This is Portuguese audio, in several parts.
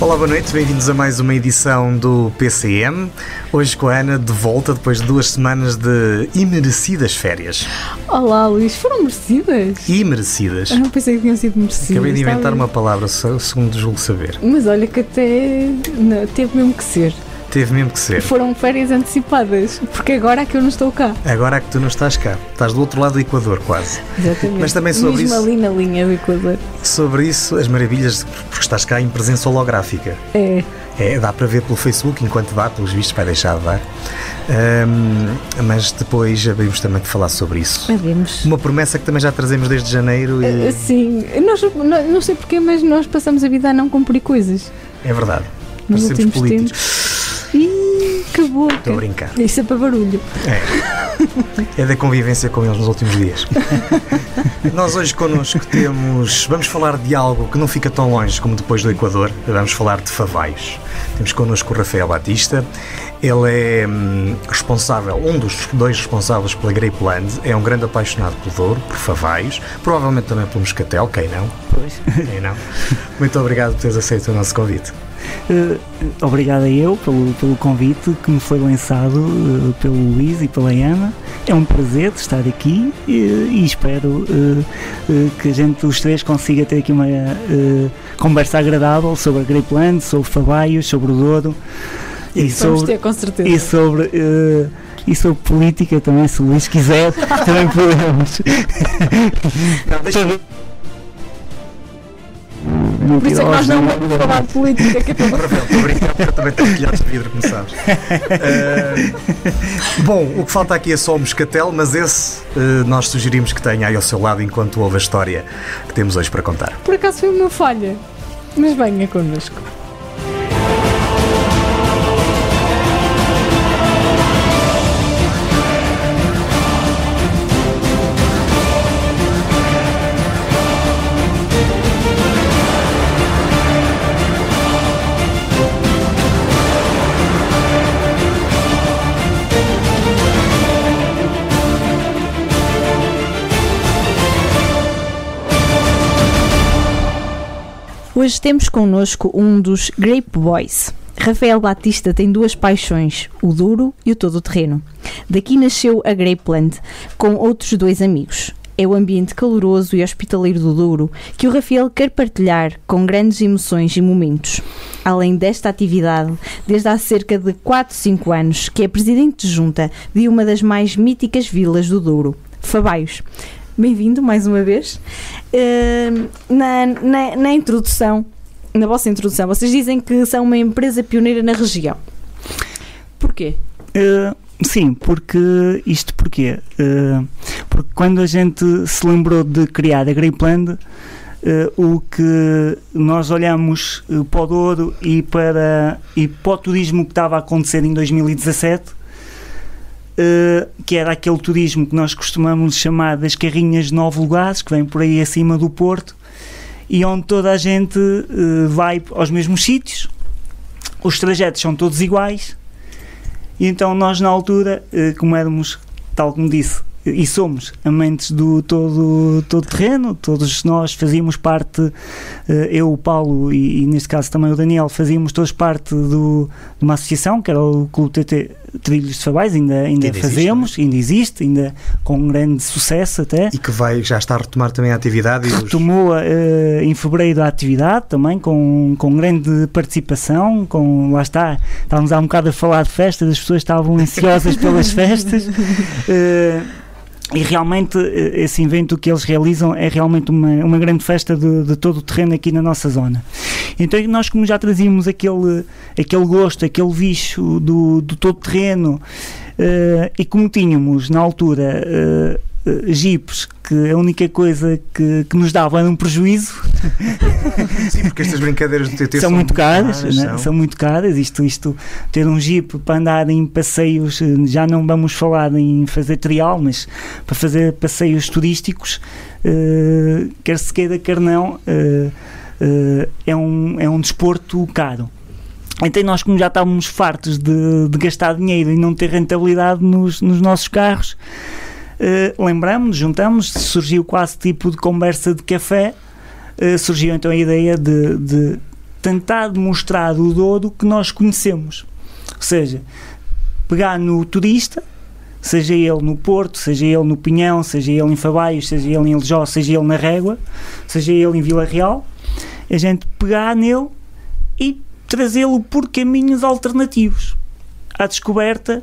Olá, boa noite, bem-vindos a mais uma edição do PCM. Hoje com a Ana de volta depois de duas semanas de imerecidas férias. Olá, Luís, foram merecidas? Imerecidas. Eu não pensei que tinham sido merecidas. Acabei de inventar uma palavra, segundo julgo saber. Mas olha que até não, teve mesmo que ser. Teve mesmo que ser. Foram férias antecipadas, porque agora é que eu não estou cá. Agora é que tu não estás cá. Estás do outro lado do Equador, quase. Exatamente. Mas também sobre Mesmo isso- ali na linha do Equador. Sobre isso, as maravilhas, porque estás cá em presença holográfica. É, É, dá para ver pelo Facebook enquanto dá, pelos vistos vai deixar de dar. Ahm, mas depois abrimos também de falar sobre isso. sabemos. Uma promessa que também já trazemos desde janeiro e Eh, Sim, nós, não, não sei porquê, mas nós passamos a vida a não cumprir coisas. é verdade. Nos Parecemos políticos. Ih, que. Estou a brincar. Isso é para barulho. É da convivência com eles nos últimos dias. Nós hoje connosco temos. Vamos falar de algo que não fica tão longe como depois do Equador. Vamos falar de favaios. Temos connosco o Rafael Batista. Ele é hum, responsável, um dos dois responsáveis pela Grapeland. É um grande apaixonado pelo Douro, por favaios, provavelmente também pelo Moscatel, quem não? Pois. Quem não? Muito obrigado por teres aceito o nosso convite. Eh, obrigado a eu pelo, pelo convite que me foi lançado eh, pelo Luís e pela Ana. É um prazer estar aqui eh, e espero eh, que a gente, os três, consiga ter aqui uma conversa agradável sobre a Grapeland, sobre Favaios, sobre o Douro e Vamos sobre, ter, com certeza. e sobre, e sobre política também, se o Luís quiser, também podemos. Por isso é que nós não vamos falar de política, que é para Rafael, estou a brincar porque eu também tenho telhados de vidro, como sabes. Eh, bom, o que falta aqui é só o moscatel, mas esse eh, nós sugerimos que tenha aí ao seu lado enquanto ouve a história que temos hoje para contar. Por acaso foi uma falha. Mas venha connosco. Hoje temos connosco um dos Grape Boys. Rafael Batista tem duas paixões, o duro e o todo-terreno. Daqui nasceu a Grapeland, com outros dois amigos. É o ambiente caloroso e hospitaleiro do Douro que o Rafael quer partilhar com grandes emoções e momentos. Além desta atividade, desde há cerca de 4, 5 anos, que é presidente de junta de uma das mais míticas vilas do Douro, Fabaios. Bem-vindo mais uma vez. Uh, na, na, na introdução, na vossa introdução, vocês dizem que são uma empresa pioneira na região. Porquê? Uh, sim, porque isto porquê? Uh, porque quando a gente se lembrou de criar a Grapeland, uh, o que nós olhamos para o Douro e para, e para o turismo que estava a acontecer em 2017, Uh, que era aquele turismo que nós costumamos chamar das carrinhas de nove lugares, que vem por aí acima do Porto, e onde toda a gente uh, vai aos mesmos sítios, os trajetos são todos iguais, e então nós na altura, uh, como éramos, tal como disse, e somos amantes do todo, todo terreno, todos nós fazíamos parte, eu, o Paulo e, e neste caso também o Daniel, fazíamos todos parte do, de uma associação que era o Clube TT Trilhos de Fabais, ainda, ainda, Ainda fazemos, existe, ainda existe, ainda com um grande sucesso até. E que vai, já está a retomar também a atividade os- Retomou eh, em fevereiro a atividade também, com, com grande participação, com, lá está, estávamos há um bocado a falar de festas, as pessoas estavam ansiosas pelas festas. eh, e realmente eh, esse evento que eles realizam é realmente uma, uma grande festa de, de todo o terreno aqui na nossa zona. Então nós como já trazíamos aquele, aquele gosto, aquele bicho do, do todo terreno eh, e como tínhamos na altura eh, eh, jipes que a única coisa que, que nos dava era um prejuízo Sim, porque estas brincadeiras do TT são, muito caras, né? são. são muito caras. Isto, isto, ter um jeep para andar em passeios, já não vamos falar em fazer trial, mas para fazer passeios turísticos, eh, quer se queira, quer não, eh, é, um, é um desporto caro. Então nós como já estávamos fartos de, de gastar dinheiro e não ter rentabilidade nos, nos nossos carros, eh, lembramos, juntamos, surgiu quase tipo de conversa de café, eh, surgiu então a ideia de, de tentar demonstrar o Douro que nós conhecemos. Ou seja, pegar no turista, seja ele no Porto, seja ele no Pinhão, seja ele em Fabaios, seja ele em Eljó, seja ele na Régua, seja ele em Vila Real, a gente pegar nele e trazê-lo por caminhos alternativos à descoberta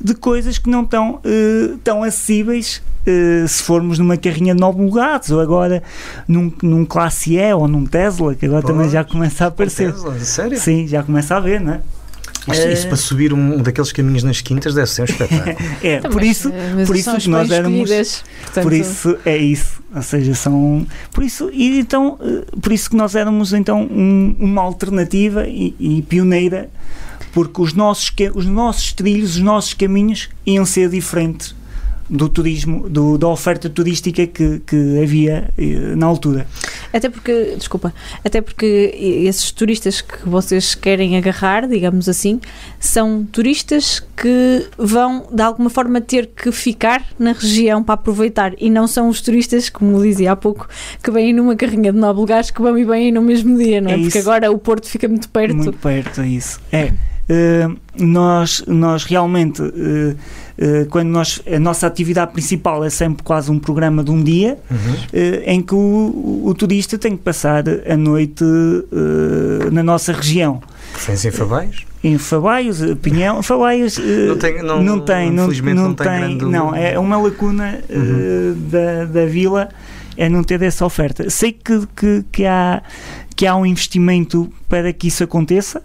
de coisas que não estão uh, tão acessíveis uh, se formos numa carrinha de 9 lugares ou agora num, num Classe E ou num Tesla, que agora também já começa a aparecer. Tesla, sério? Sim, já começa a ver, não é? Isso para subir um daqueles caminhos nas quintas deve ser um espetáculo. é, por isso, eh, mas por isso nós éramos. portanto, Por isso é isso, ou seja, são por isso e então eh, por isso que nós éramos então um- uma alternativa e, e pioneira porque os nossos os nossos trilhos, os nossos caminhos iam ser diferentes do turismo, do- da oferta turística que, que havia eh, na altura. Até porque, desculpa, até porque esses turistas que vocês querem agarrar, digamos assim, são turistas que vão de alguma forma ter que ficar na região para aproveitar e não são os turistas, como dizia há pouco, que vêm numa carrinha de nove lugares que vão e vêm no mesmo dia, não é? É porque agora o Porto fica muito perto. Muito perto, é isso. É. Eh, nós, nós realmente, eh, quando nós, a nossa atividade principal é sempre quase um programa de um dia, Uhum. eh, em que o, o turista tem que passar a noite eh, na nossa região. Preferência em Fabaios? Em Fabaios, eh, Pinhão, Fabaios eh, Não tem- não- não tem, não, infelizmente não não tem grande- não, é uma lacuna eh, Uhum. da, da vila é não ter essa oferta. Sei que, que, que há, que há um investimento para que isso aconteça.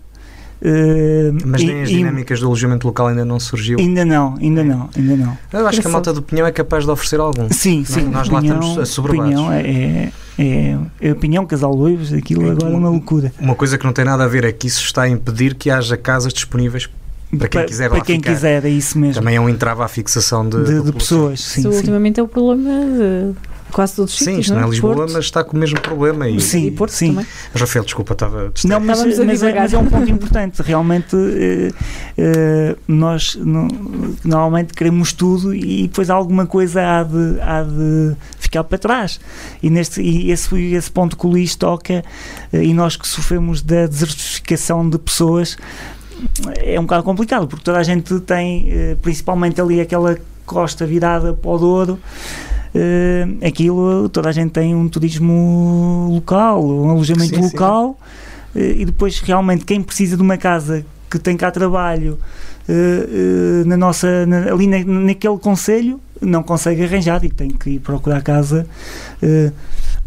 Eh, Mas e- nem as e- dinâmicas do alojamento local ainda não surgiu. Ainda não, ainda não, ainda não. Eu acho que a malta do Pinhão é capaz de oferecer algum. Sim, sim. nós lá Pinhão- estamos assoberbados. Pinhão é, é, é, é Pinhão, Casal Loivos, aquilo É agora é tudo. uma loucura. Uma coisa que não tem nada a ver é que isso está a impedir que haja casas disponíveis para quem quiser para lá quem ficar. quiser, é isso mesmo. Também é um entrave à fixação de, de, de pessoas, sim, Isso sim. ultimamente é o problema de quase todos os Sim, sítios, isto não é é? Lisboa, Porto. mas está com o mesmo problema. E... Sim, e Porto sim. também. Mas, Rafael, desculpa, estava Não, mas, Estávamos a mas, é, mas é um ponto importante. Realmente, eh, eh, nós no- normalmente queremos tudo e depois alguma coisa há de, há de ficar para trás. E, neste, e esse, esse ponto que o Luís toca, eh, e nós que sofremos da desertificação de pessoas, é um bocado complicado, porque toda a gente tem, eh, principalmente ali aquela costa virada para o Douro, eh, aquilo, toda a gente tem um turismo local, um alojamento Sim, sim. local, eh, e depois realmente quem precisa de uma casa que tem cá trabalho eh, na nossa, na- ali na- naquele conselho, não consegue arranjar e tem que ir procurar casa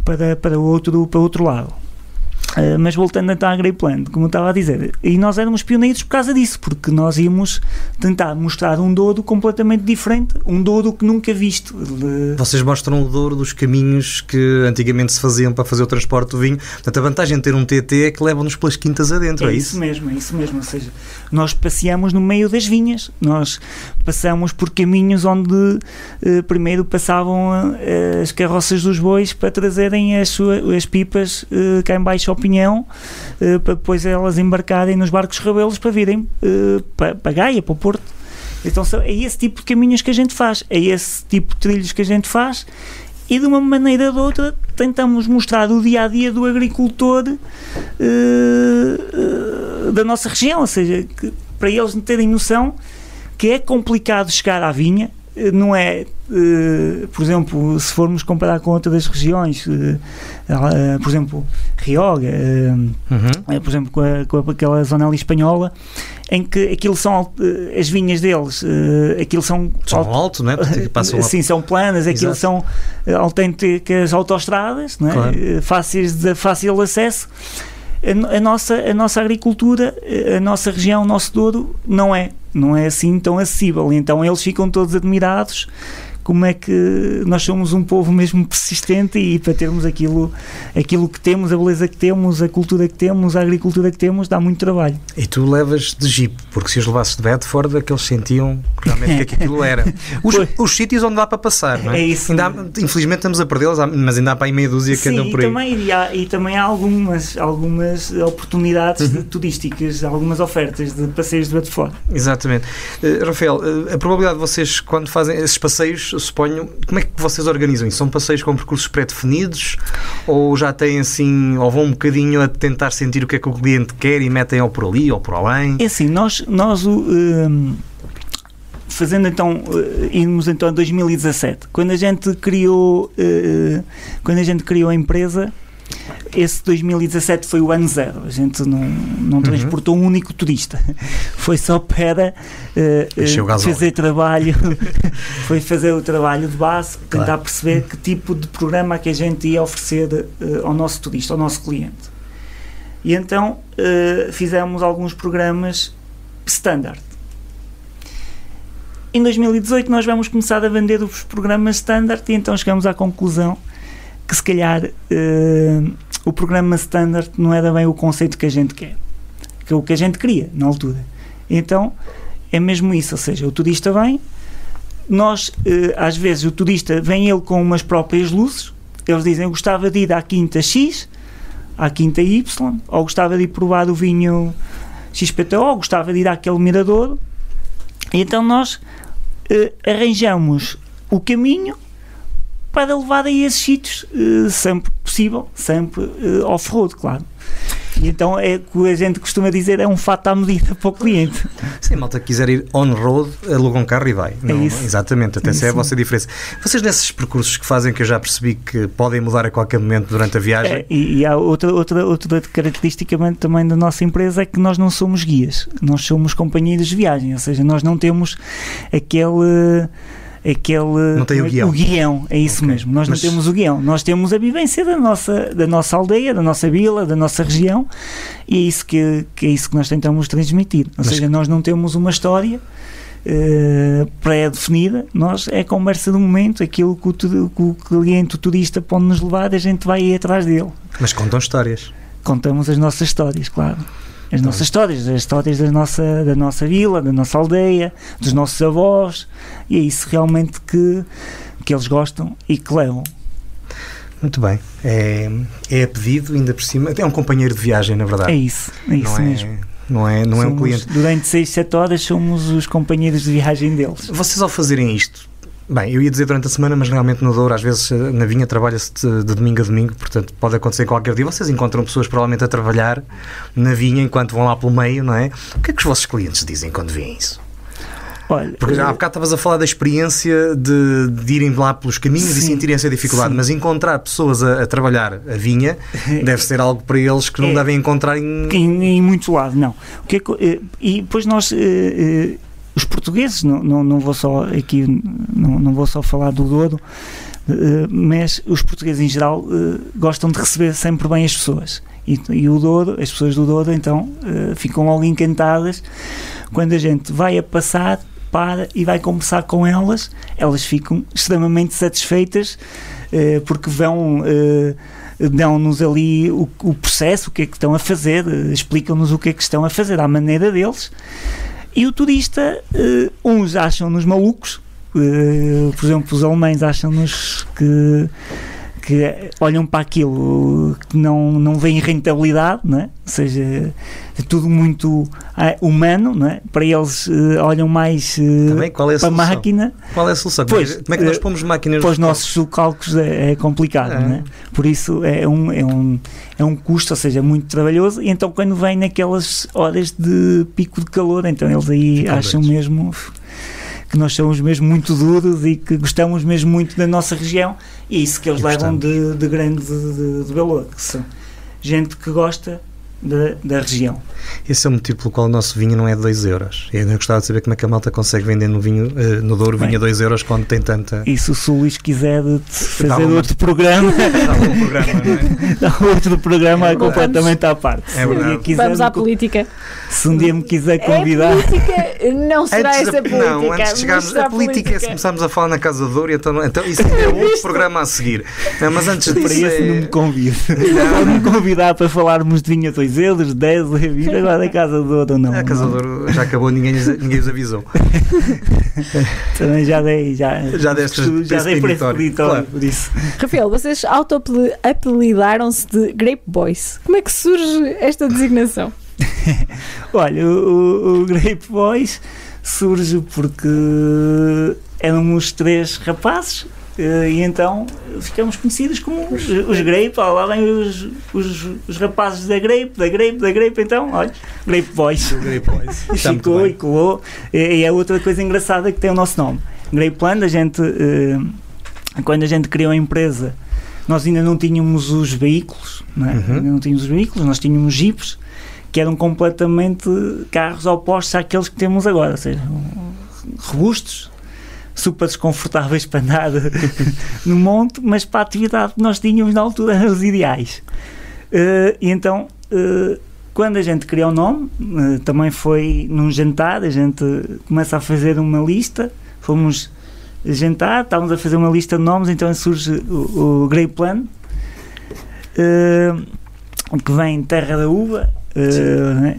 para, para, outro, para outro lado. Uh, mas voltando então à Grey Plant, como eu estava a dizer, e nós éramos pioneiros por causa disso, porque nós íamos tentar mostrar um Douro completamente diferente, um Douro que nunca visto. De- Vocês mostram o Douro dos caminhos que antigamente se faziam para fazer o transporte do vinho. Portanto, a vantagem de ter um TT é que levam-nos pelas quintas adentro, é, É isso mesmo, é isso mesmo. Ou seja, nós passeamos no meio das vinhas, nós passamos por caminhos onde eh, primeiro passavam eh, as carroças dos bois para trazerem as, sua- as pipas eh, cá em baixo ao pinhão, eh, para depois elas embarcarem nos barcos rebelos para virem eh, para, para Gaia, para o Porto. Então é esse tipo de caminhos que a gente faz, é esse tipo de trilhos que a gente faz e de uma maneira ou de outra tentamos mostrar o dia a dia do agricultor eh, eh, da nossa região, ou seja, que, para eles terem noção que é complicado chegar à vinha, não é, eh, por exemplo, se formos comparar com outras regiões, eh, eh, por exemplo, Rioga, eh, Uhum. eh, por exemplo, com, a- com aquela zona ali espanhola, em que aquilo são eh, as vinhas deles, eh, aquilo são São al- alto, não é? Passam Sim, são planas, aquilo Exato. são eh, autênticas autoestradas, não é? Claro. Eh, fáceis de fácil acesso. A, a nossa, a nossa agricultura, a nossa região, o nosso Douro, não é, não é assim tão acessível. Então eles ficam todos admirados como é que nós somos um povo mesmo persistente e para termos aquilo, aquilo que temos, a beleza que temos, a cultura que temos, a agricultura que temos, dá muito trabalho. E tu levas de jeep, porque se os levasses de Bedford, aqueles sentiam realmente que aquilo era. Os, os sítios onde dá para passar, não é? É isso há- infelizmente estamos a perdê-los, mas ainda há para aí meia dúzia que Sim, andam e por aí. também, e, há, e também há algumas, algumas oportunidades Uhum. turísticas, algumas ofertas de passeios de Bedford. Exatamente. Eh, Rafael, eh, a probabilidade de vocês, quando fazem esses passeios, suponho, como é que vocês organizam isso? São passeios com percursos pré-definidos Ou já têm assim, ou vão um bocadinho a tentar sentir o que é que o cliente quer e metem ou por ali ou por além? É assim, nós, nós o, hum, fazendo então, uh, irmos então a 2017, quando a gente criou, uh, quando a gente criou a empresa, esse 2017 foi o ano zero. A gente não, não Uhum. transportou um único turista. Foi só para uh, fazer trabalho, foi fazer o trabalho de base, tentar Claro. perceber que tipo de programa que a gente ia oferecer uh, ao nosso turista, ao nosso cliente. E então uh, fizemos alguns programas standard. Em 2018 nós vamos começar a vender os programas standard e então chegamos à conclusão que se calhar eh, o programa standard não era bem o conceito que a gente quer, que é o que a gente queria na altura. Então é mesmo isso, ou seja, o turista vem, nós eh, às vezes o turista vem ele com umas próprias luzes, eles dizem eu gostava de ir à quinta X, à quinta Y, ou gostava de ir provar o vinho XPTO, ou gostava de ir àquele mirador. E então nós eh, arranjamos o caminho para levar a esses sítios eh, sempre possível, sempre eh, off-road, claro. E então é o que a gente costuma dizer, é um fato à medida para o cliente. Se a malta quiser ir on-road, aluga um carro e vai. Não, isso. Exatamente, até essa é a vossa diferença. Vocês nesses percursos que fazem, que eu já percebi que podem mudar a qualquer momento durante a viagem, É, e, e há outra, outra, outra característica também da nossa empresa é que nós não somos guias, nós somos companheiros de viagem, ou seja, nós não temos aquele. Aquele, Não tem o guião. guião, é isso Ok. mesmo. Nós Mas- não temos o guião, nós temos a vivência da nossa, da nossa aldeia, da nossa vila, da nossa região, e é isso que, que é isso que nós tentamos transmitir. Ou Mas- seja, nós não temos uma história eh, pré-definida, nós é a conversa do momento, aquilo que o, que o cliente, o turista pode nos levar, a gente vai ir atrás dele mas contam histórias. contamos as nossas histórias, claro. As Tá nossas histórias, as histórias da nossa, da nossa vila, da nossa aldeia, dos nossos avós, e é isso realmente que, que eles gostam e que levam. Muito bem. É, é a pedido, ainda por cima. É um companheiro de viagem, na verdade. É isso, é isso não, é, mesmo. não é, não é um Somos- cliente. Durante 6, 7 horas somos os companheiros de viagem deles. Vocês ao fazerem isto, bem, eu ia dizer durante a semana, mas realmente no Douro, às vezes eh, na vinha trabalha-se de, de domingo a domingo, portanto pode acontecer qualquer dia. Vocês encontram pessoas provavelmente a trabalhar na vinha enquanto vão lá pelo meio, não é? O que é que os vossos clientes dizem quando veem isso? Olha, Porque já há bocado estavas a falar da experiência de, de irem lá pelos caminhos e Sim, sentirem essa dificuldade, sim. mas encontrar pessoas a, a trabalhar a vinha deve ser algo para eles que não É. devem encontrar em. em, em muito lado, não. O que é que- eh, e depois nós, eh, eh, os portugueses, não, não, não vou só aqui, não, não vou só falar do Douro, eh, mas os portugueses em geral eh, gostam de receber sempre bem as pessoas. E, e o Douro, as pessoas do Douro, então, eh, ficam logo encantadas quando a gente vai a passar, para e vai conversar com elas, elas ficam extremamente satisfeitas porque vão. dão-nos ali o, o processo, o que é que estão a fazer, explicam-nos o que é que estão a fazer à maneira deles. E o turista, eh, uns acham-nos malucos, eh, por exemplo, os alemães acham-nos que, que olham para aquilo que não, não vêem rentabilidade, não é? ou seja, é tudo muito ah, humano, não é? para eles eh, olham mais eh, Também, qual é a para a máquina Qual é a solução? Pois, Como é que nós eh, pomos máquinas para os nos nossos cálculos é, é complicado, É. não é? Por isso é um, é, um, é um custo, ou seja, é muito trabalhoso. E então, quando vem naquelas horas de pico de calor, então eles aí Ficam acham doidos. mesmo que nós somos mesmo muito duros e que gostamos mesmo muito da nossa região. E é isso que eles E levam de, de grande de, de valor, que são gente que gosta da, da região. Esse é o motivo pelo qual o nosso vinho não é 2 euros. Eu ainda gostava de saber como é que a malta consegue vender no vinho, eh, no Douro, vinho Bem. a 2 euros quando tem tanta. E se o Sul Luís quiser de- de fazer uma- outro programa, Dá um programa, não é? outro programa É verdade. completamente à parte. É verdade. Se um Vamos me à política. Se um dia me quiser É convidar. política, não será Antes essa da- política. não, antes de chegarmos. A política é se começarmos a falar na Casa do Douro, então, então isso é outro programa a seguir. Não, mas antes Para disso. esse não me É... convido. Pode me convidar para falarmos de vinho a 2 euros, 10, 20, agora da Casa do Ouro não. A Casa do. Douro já acabou, ninguém, lhes- ninguém os avisou. Também já dei, já, Já deste já dei peditório, peditório, claro. por isso. Rafael, vocês auto-apelidaram-se de Grape Boys. Como é que surge esta designação? Olha, o, o, o Grape Boys surge porque éramos três rapazes e então ficamos conhecidos como os, os Grape, lá vem os, os, os rapazes da Grape, da Grape, da Grape, então, olha, Grape Boys. Grape Boys. E ficou e colou. E, é outra coisa engraçada que tem o nosso nome. Grapeland, a gente, eh, quando a gente criou a empresa, nós ainda não tínhamos os veículos, não é? Uhum. ainda não tínhamos os veículos, nós tínhamos jeeps que eram completamente carros opostos àqueles que temos agora, ou seja, robustos, super desconfortáveis para andar no monte, mas para a atividade que nós tínhamos na altura eram os ideais. Eh, e então, eh, quando a gente criou o nome, eh, também foi num jantar, a gente começa a fazer uma lista, fomos jantar, estávamos a fazer uma lista de nomes, então surge o, o Grey Plan, que vem Terra da Uva, né,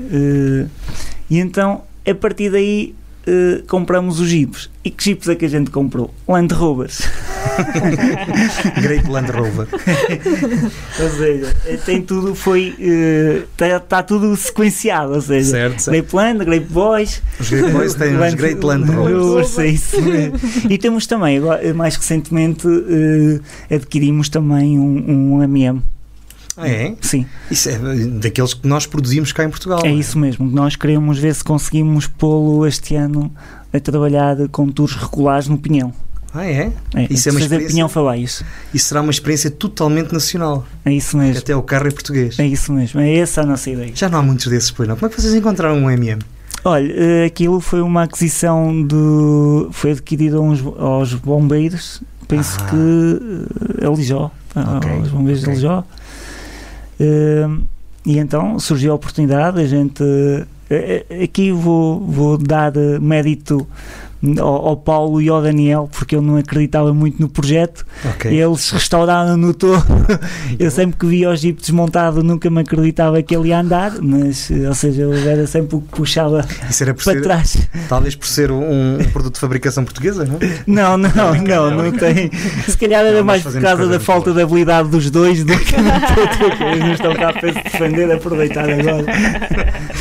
e então a partir daí eh, compramos os jeeps. E que jeeps é que a gente comprou? Land Rovers. Grape Land Rover. ou seja, eh, tem tudo, foi. Está tá tudo sequenciado, ou seja. Certo, certo. Grape Land, Grape Boys, Os Grape Boys têm os Great Land Rovers. É isso mesmo. E temos também, agora, mais recentemente, eh, adquirimos também um, um MM. Ah, é? Sim, Isso é daqueles que nós produzimos cá em Portugal. é isso mesmo. Nós queremos ver se conseguimos pô-lo este ano a trabalhar com tours regulares no Pinhão. Ah, é? É, Isso é uma fazer experiência- Pinhão. Isso será uma experiência totalmente nacional. É isso mesmo. Até o carro é português. É isso mesmo. É essa a nossa ideia. Já não há muitos desses, pois não. Como é que vocês encontraram um MM? Olha, eh, aquilo foi uma aquisição de. foi adquirido a uns- aos bombeiros, penso Ah. que eh, a Lijó, Ok, aos bombeiros ok. de Lijó. Eh, e então surgiu a oportunidade, a gente. eh, eh, aqui vou, vou dar eh, mérito ao, ao Paulo e ao Daniel, porque eu não acreditava muito no projeto. Ok. Eles restauraram no todo. Eu sempre que via o Jeep desmontado nunca me acreditava que ele ia andar, mas, eh, ou seja, eu era sempre o que puxava para ser, trás. talvez por ser um, um produto de fabricação portuguesa, não? Não, não, não, não tem. Se calhar era Não, mais por causa da falta de habilidade dos dois do que coisa. Não estão cá para se defender, aproveitar agora.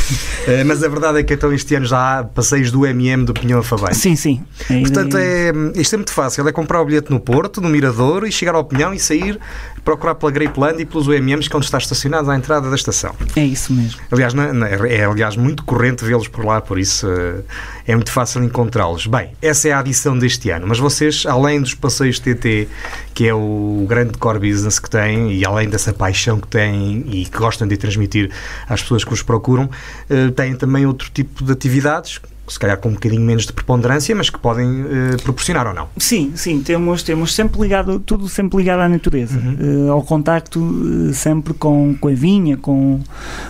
Eh, mas a verdade é que então este ano já há passeios do MM do Pinhão a Fabem. Sim, sim. A Portanto, ideia- é, isto é muito fácil. É comprar o bilhete no Porto, no Mirador, e chegar ao Pinhão e sair, procurar pela Grapeland e pelos UMMs que é onde está estacionado à entrada da estação. é isso mesmo. Aliás, não- não- é, aliás muito corrente vê-los por lá, por isso eh, é muito fácil encontrá-los. Bem, essa é a adição deste ano, mas vocês, além dos passeios TT, que é o grande core business que têm, e além dessa paixão que têm e que gostam de transmitir às pessoas que os procuram, eh, têm também outro tipo de atividades, se calhar com um bocadinho menos de preponderância, mas que podem eh, proporcionar ou não. Sim, sim, temos, temos sempre ligado, tudo sempre ligado à natureza, Uhum. eh, ao contacto eh, sempre com, com a vinha, com,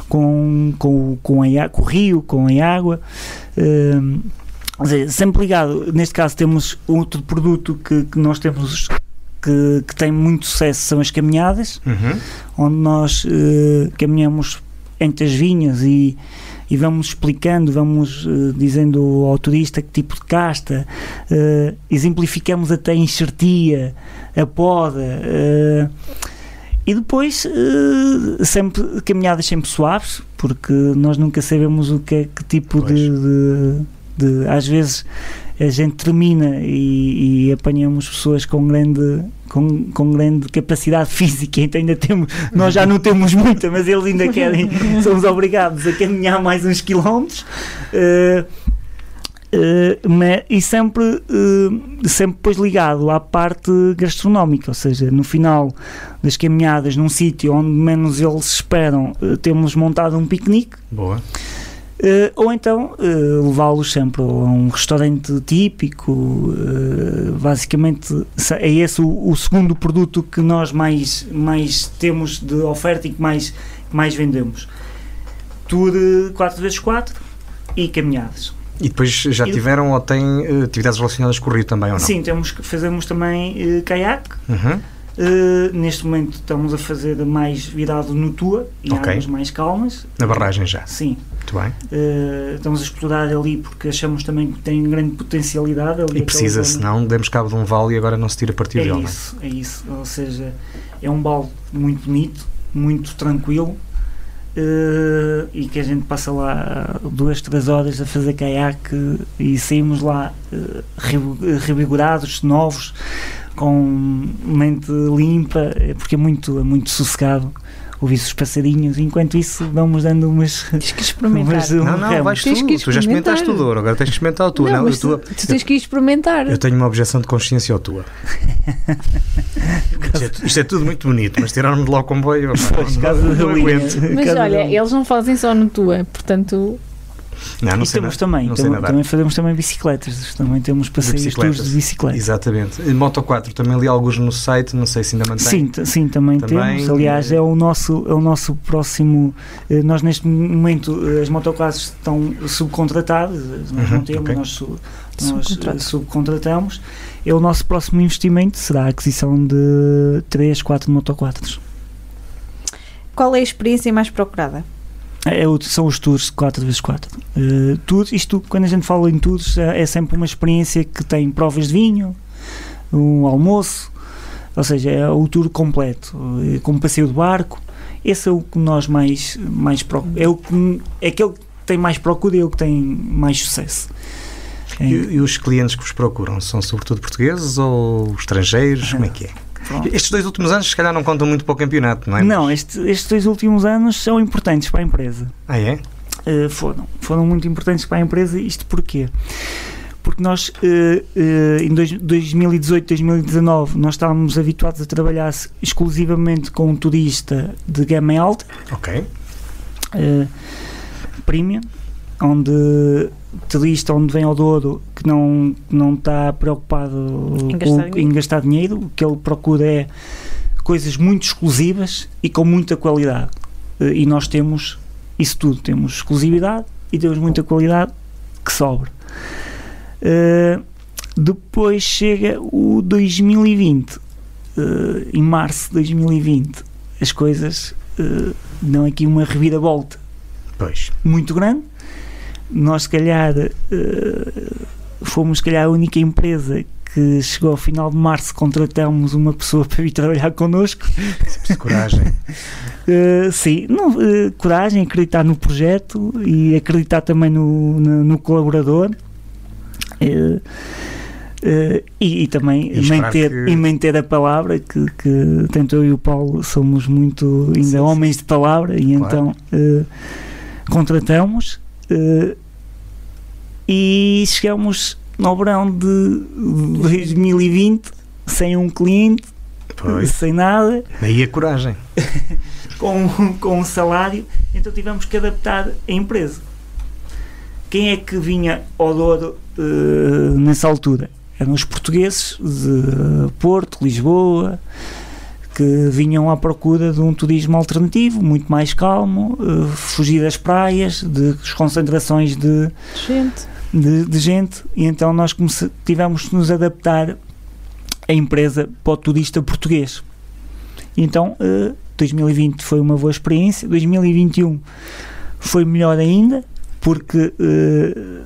com, com, o- com, a, com o rio, com a água. sempre ligado. Neste caso, temos outro produto que, que nós temos que, que tem muito sucesso: são as caminhadas, Uhum. onde nós caminhamos entre as vinhas e, e vamos explicando, vamos eh, dizendo ao turista que tipo de casta, eh, exemplificamos até a enxertia, a poda. eh, e depois, sempre caminhadas sempre suaves, porque nós nunca sabemos o que é que tipo de, de- de- Às vezes a gente termina e, e apanhamos pessoas com grande, com, com grande capacidade física, então ainda temos. Nós já não temos muita, mas eles ainda querem. Somos obrigados a caminhar mais uns quilómetros. eh, eh, mas- e sempre, eh, sempre depois ligado à parte gastronómica, ou seja, no final das caminhadas, num sítio onde menos eles esperam, temos montado um piquenique, Boa. Eh, ou então eh, levá-los sempre a um restaurante típico. eh, basicamente, é esse o, o segundo produto que nós mais, mais temos de oferta e que mais, mais vendemos. Tour eh, 4x4 e caminhadas. E depois já E- tiveram ou têm atividades relacionadas com o Rio também ou não? Sim, temos, fazemos também caiaque. Uhum. Eh, neste momento estamos a fazer mais virado no Tua e Ok. águas mais calmas. Na barragem já. Sim, Muito bem. eh, estamos a explorar ali porque achamos também que tem grande potencialidade. Ali E precisa, zona. senão demos cabo de um vale e agora não se tira partido É dele. é? isso, é isso. Ou seja, é um balde muito bonito, muito tranquilo eh, e que a gente passa lá duas, três horas a fazer caiaque e saímos lá eh, revi- revigorados, novos, com mente limpa, é porque é muito, é muito sossegado ouvir os passarinhos. Enquanto isso, vamos dando umas. Tens que experimentar. umas- Não, não, ramo. vais Tens tu. que Tu já experimentaste experimentar. tudo, Ouro, agora tens que experimentar a tua. Não, Não, tua- tu, tu tens que experimentar. Eu tenho uma objeção de consciência ao tua. isto, é, isto é tudo muito bonito, mas tiraram-me de lá o comboio. Pois, não, não. Mas olha, eles não fazem só no tua, portanto. Não, não e sei temos nada. também, não sei tam- nadar. também fazemos também bicicletas, também temos passeios bicicletas. tours de bicicleta. Exatamente. E Moto 4, também li alguns no site, não sei se ainda mantém. Sim, sim, também, Também, temos. Aliás, eh, é o nosso, é o nosso próximo. eh, Nós, neste momento, eh, as motoclasses estão subcontratadas, nós Uhum, não temos, ok. nós, su- nós Subcontrata. subcontratamos. É o nosso próximo investimento, será a aquisição de 3, 4 motoclasses. Qual é a experiência mais procurada? É o- são os tours 4x4. Uh, tours, isto, quando a gente fala em tours, é, é sempre uma experiência que tem provas de vinho, um almoço, ou seja, é o tour completo, eh, com passeio de barco. Esse é o que nós mais, mais procuramos. É, o que, é aquele que tem mais procura e é o que tem mais sucesso. É, E, e os clientes que vos procuram são sobretudo portugueses ou estrangeiros? Como é que é? Pronto. Estes dois últimos anos, se calhar, não contam muito para o campeonato, não é? Não, este- estes dois últimos anos são importantes para a empresa. Ah, é? Uh, foram, foram muito importantes para a empresa. Isto porquê? Porque nós, uh, uh, em dois- 2018, 2019, nós estávamos habituados a trabalhar exclusivamente com um turista de gama alta, Ok. premium, onde turista onde vem ao Douro que não, não está preocupado Em com- gastar dinheiro. em gastar dinheiro, o que ele procura é coisas muito exclusivas e com muita qualidade. Eh, E nós temos isso tudo, temos exclusividade e temos muita qualidade que sobra. Eh, depois chega o 2020, eh, em março de 2020, as coisas eh, dão aqui uma reviravolta Pois. muito grande. Nós, se calhar, eh, fomos, se calhar, a única empresa que chegou ao final de março, contratamos uma pessoa para vir trabalhar connosco. Coragem. Eh, sim, não, eh, coragem, acreditar no projeto e acreditar também no, no, no colaborador. Eh, e, e também E manter, que- e manter a palavra que, que tanto eu e o Paulo somos muito ainda Sim, sim. homens de palavra e Claro. então contratamos eh, e chegamos no verão de 2020 sem um cliente, Pois. sem nada Daí a coragem. com, com um salário, então tivemos que adaptar a empresa. Quem é que vinha ao Douro eh, nessa altura? Eram os portugueses de Porto, Lisboa, que vinham à procura de um turismo alternativo, muito mais calmo, eh, fugir das praias, de concentrações de, Gente. De, de gente, e então nós tivemos que nos adaptar a empresa para o turista português. E então, eh, 2020 foi uma boa experiência, 2021 foi melhor ainda, porque eh,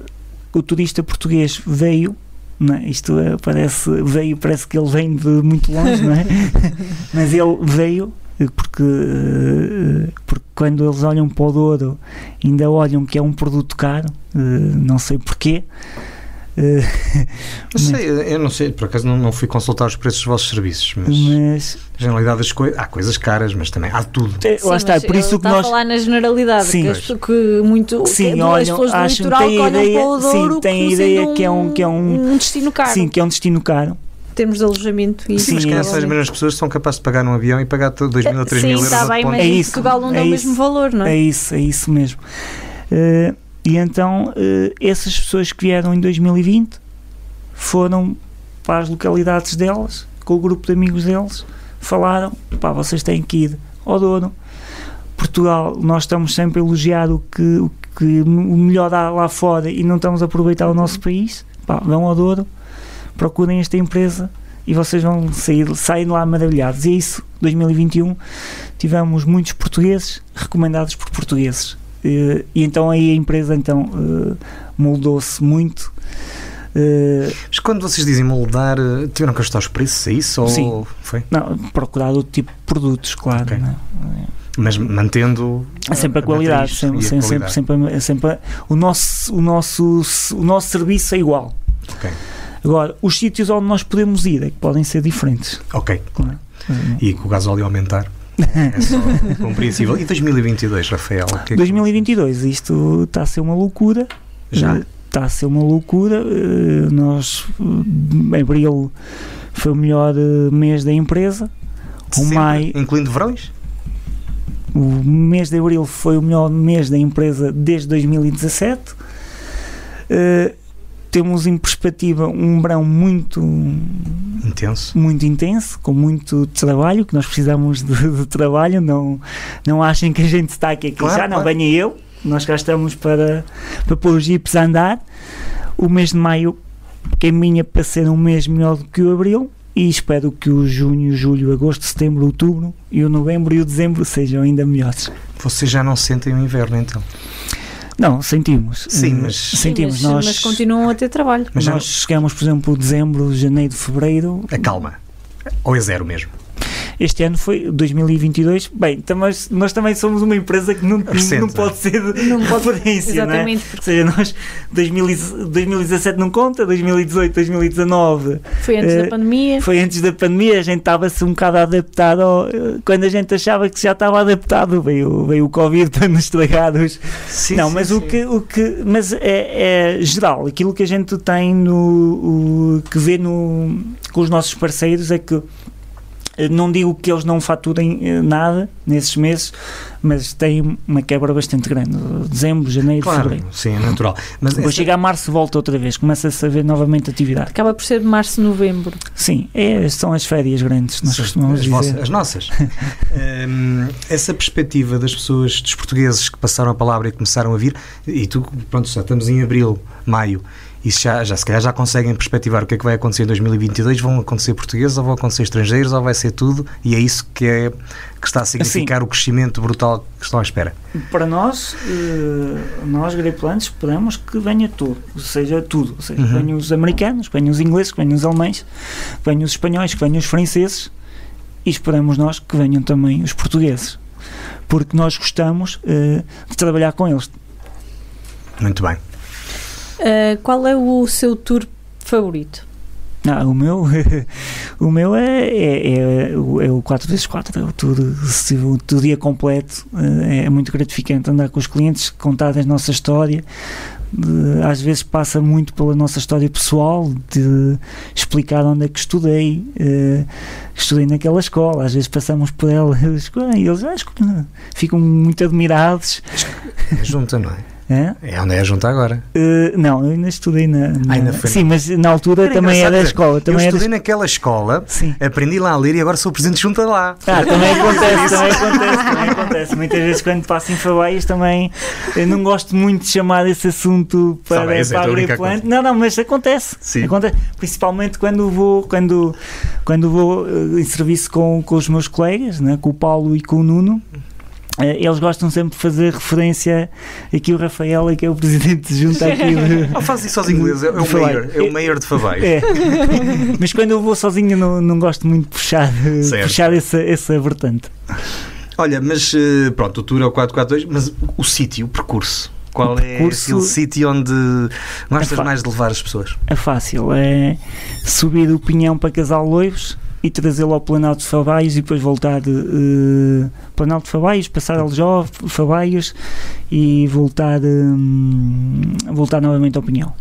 o turista português veio. Não é? Isto é, parece, veio, parece que ele vem de muito longe, não é? Mas ele veio porque, eh, porque quando eles olham para o Douro ainda olham que é um produto caro, eh, não sei porquê. Eh, Não sei, eu não sei, por acaso não, não fui consultar os preços dos vossos serviços, mas mas na generalidade as coi há coisas caras, mas também há tudo. eh, lá está, por isso que nós a falar na generalidade, Sim. que, as pessoas que muito Sim, que olham, as pessoas do acham, litoral que olham ideia- para o Douro sim, têm a ideia que é um- que é um- um destino caro. sim, que é um destino caro. Temos de alojamento e Sim, mas Sim, quem é- são as mesmas pessoas que são capazes de pagar num avião e pagar 2 mil ou 3 Sim, mil euros está de bem, mas É isso, Portugal não dá é o isso. mesmo valor, não é? É isso, é isso mesmo. Eh, e então, eh, essas pessoas que vieram em 2020 foram para as localidades delas, com o grupo de amigos deles, falaram: pá, vocês têm que ir ao Douro. Portugal, nós estamos sempre a elogiar o que, o que o melhor há lá fora e não estamos a aproveitar o nosso país. Pá, vão ao Douro, procurem esta empresa e vocês vão sair, sair lá maravilhados. E é isso, 2021, tivemos muitos portugueses recomendados por portugueses. Eh, E então aí a empresa então eh, moldou-se muito. Eh, Mas quando vocês dizem moldar, tiveram que ajustar os preços, é isso? Ou Sim. foi? não, procurar outro tipo de produtos, claro. Ok. né? Mas mantendo É sempre a qualidade, matriz sempre, e a sempre, sempre, qualidade. sempre, sempre a- o, nosso, o, nosso, o nosso serviço é igual. Ok. Agora, os sítios onde nós podemos ir é que podem ser diferentes. Ok. Claro. E com o gasóleo aumentar. É só compreensível. E 2022, Rafael? que é que- 2022, isto está a ser uma loucura. Já? Eh, Está a ser uma loucura. Eh, Nós, eh, abril foi o melhor mês da empresa. O Sempre, maio, Incluindo verões? o mês de abril foi o melhor mês da empresa desde 2017. Eh, temos em perspectiva um verão muito, Intenso. muito intenso, com muito trabalho, que nós precisamos de, de trabalho. Não, não achem que a gente está aqui, aqui Claro, já, não, claro. venha eu. Nós cá estamos para, para pôr os jipes a andar. O mês de maio caminha para ser um mês melhor do que o abril. E espero que o junho, julho, agosto, setembro, outubro e o novembro e o dezembro sejam ainda melhores. Vocês já não sentem o inverno, então? Não, sentimos. Sim, Eh, mas- Sim, sentimos. mas, nós, mas continuam a ter trabalho. Mas já nós chegamos, por exemplo, dezembro, janeiro, fevereiro. acalma. Ou é zero mesmo? Este ano foi 2022. Bem, também, nós também somos uma empresa que não, Recente, não pode ser de referência, não é? Exatamente, Ou seja, nós 2000 e- 2017 não conta, 2018, 2019 foi antes Eh, da pandemia. foi antes da pandemia, a gente estava-se um bocado adaptado ao- eh, quando a gente achava que já estava adaptado, veio, veio o Covid para nos estragar os, Sim, não, sim, mas sim. o que, o que mas é, é geral, aquilo que a gente tem no o, que vê no, com os nossos parceiros é que eh, não digo que eles não faturem eh, nada nesses meses, mas tem uma quebra bastante grande. Dezembro, janeiro, Claro, fevereiro. sim, é natural. Mas Depois essa- chega a março, volta outra vez, começa-se a ver novamente atividade. Acaba por ser março, novembro. Sim, é, são as férias grandes, nós Sim, costumamos as, dizer. vossas- as nossas. Hum, essa perspectiva das pessoas, dos portugueses que passaram a palavra e começaram a vir, e tu, pronto, já estamos em abril, maio, e já, já se calhar já conseguem perspectivar o que é que vai acontecer em 2022. Vão acontecer portugueses ou vão acontecer estrangeiros ou vai ser tudo, e é isso que, é, que está a significar o crescimento brutal que estão à espera. Para nós, eh, nós Grapelantes, esperamos que venha tudo, ou seja, tudo. Ou seja, Uhum. que venham os americanos, que venham os ingleses, que venham os alemães, que venham os espanhóis, que venham os franceses e esperamos nós que venham também os portugueses. Porque nós gostamos eh, de trabalhar com eles. Muito bem. Uh, qual é o seu tour favorito? Ah, o meu, o meu é, é, é, o- é o 4x4, é o tour, se o dia completo. eh, É muito gratificante andar com os clientes, contar a nossa história. de- às vezes passa muito pela nossa história pessoal, de explicar onde é que estudei, eh, estudei naquela escola. Às vezes passamos por ela e eles ah, escolha- ficam muito admirados. Junta, não é? Hã? É onde é a junta agora. Eh, não, eu ainda estudei na. na- ainda foi sim, mas na altura Era também era da escola. Eu Também era estudei naquela escola, Sim. aprendi lá a ler e agora sou presidente de junta lá. Ah, também acontece, também acontece, também acontece. Muitas vezes quando passo em Favaias também eu não gosto muito de chamar esse assunto para, bem, eu sei, para abrir plante. Não, não, mas acontece. Sim. acontece. Principalmente quando vou, quando, quando vou eh, em serviço com, com os meus colegas, né, com o Paulo e com o Nuno. Eh, Eles gostam sempre de fazer referência aqui o Rafael, é que é o presidente de junta aqui de, Não faz isso aos ingleses, é, o mayor, é o mayor de Favais. é. Mas quando eu vou sozinho não, não gosto muito de puxar, Certo. puxar essa, essa vertente. Olha, mas eh, pronto, o tour é o 442, mas o sítio, o percurso. Qual O é aquele sítio onde gostas É mais de levar as pessoas? É fácil, é subir o pinhão para Casal Loivos e trazê-lo ao Planalto de Fabaios e depois voltar eh, Planalto de Fabaios, passar ao Ljó, Fabaios e voltar, hum, voltar novamente ao Pinhão.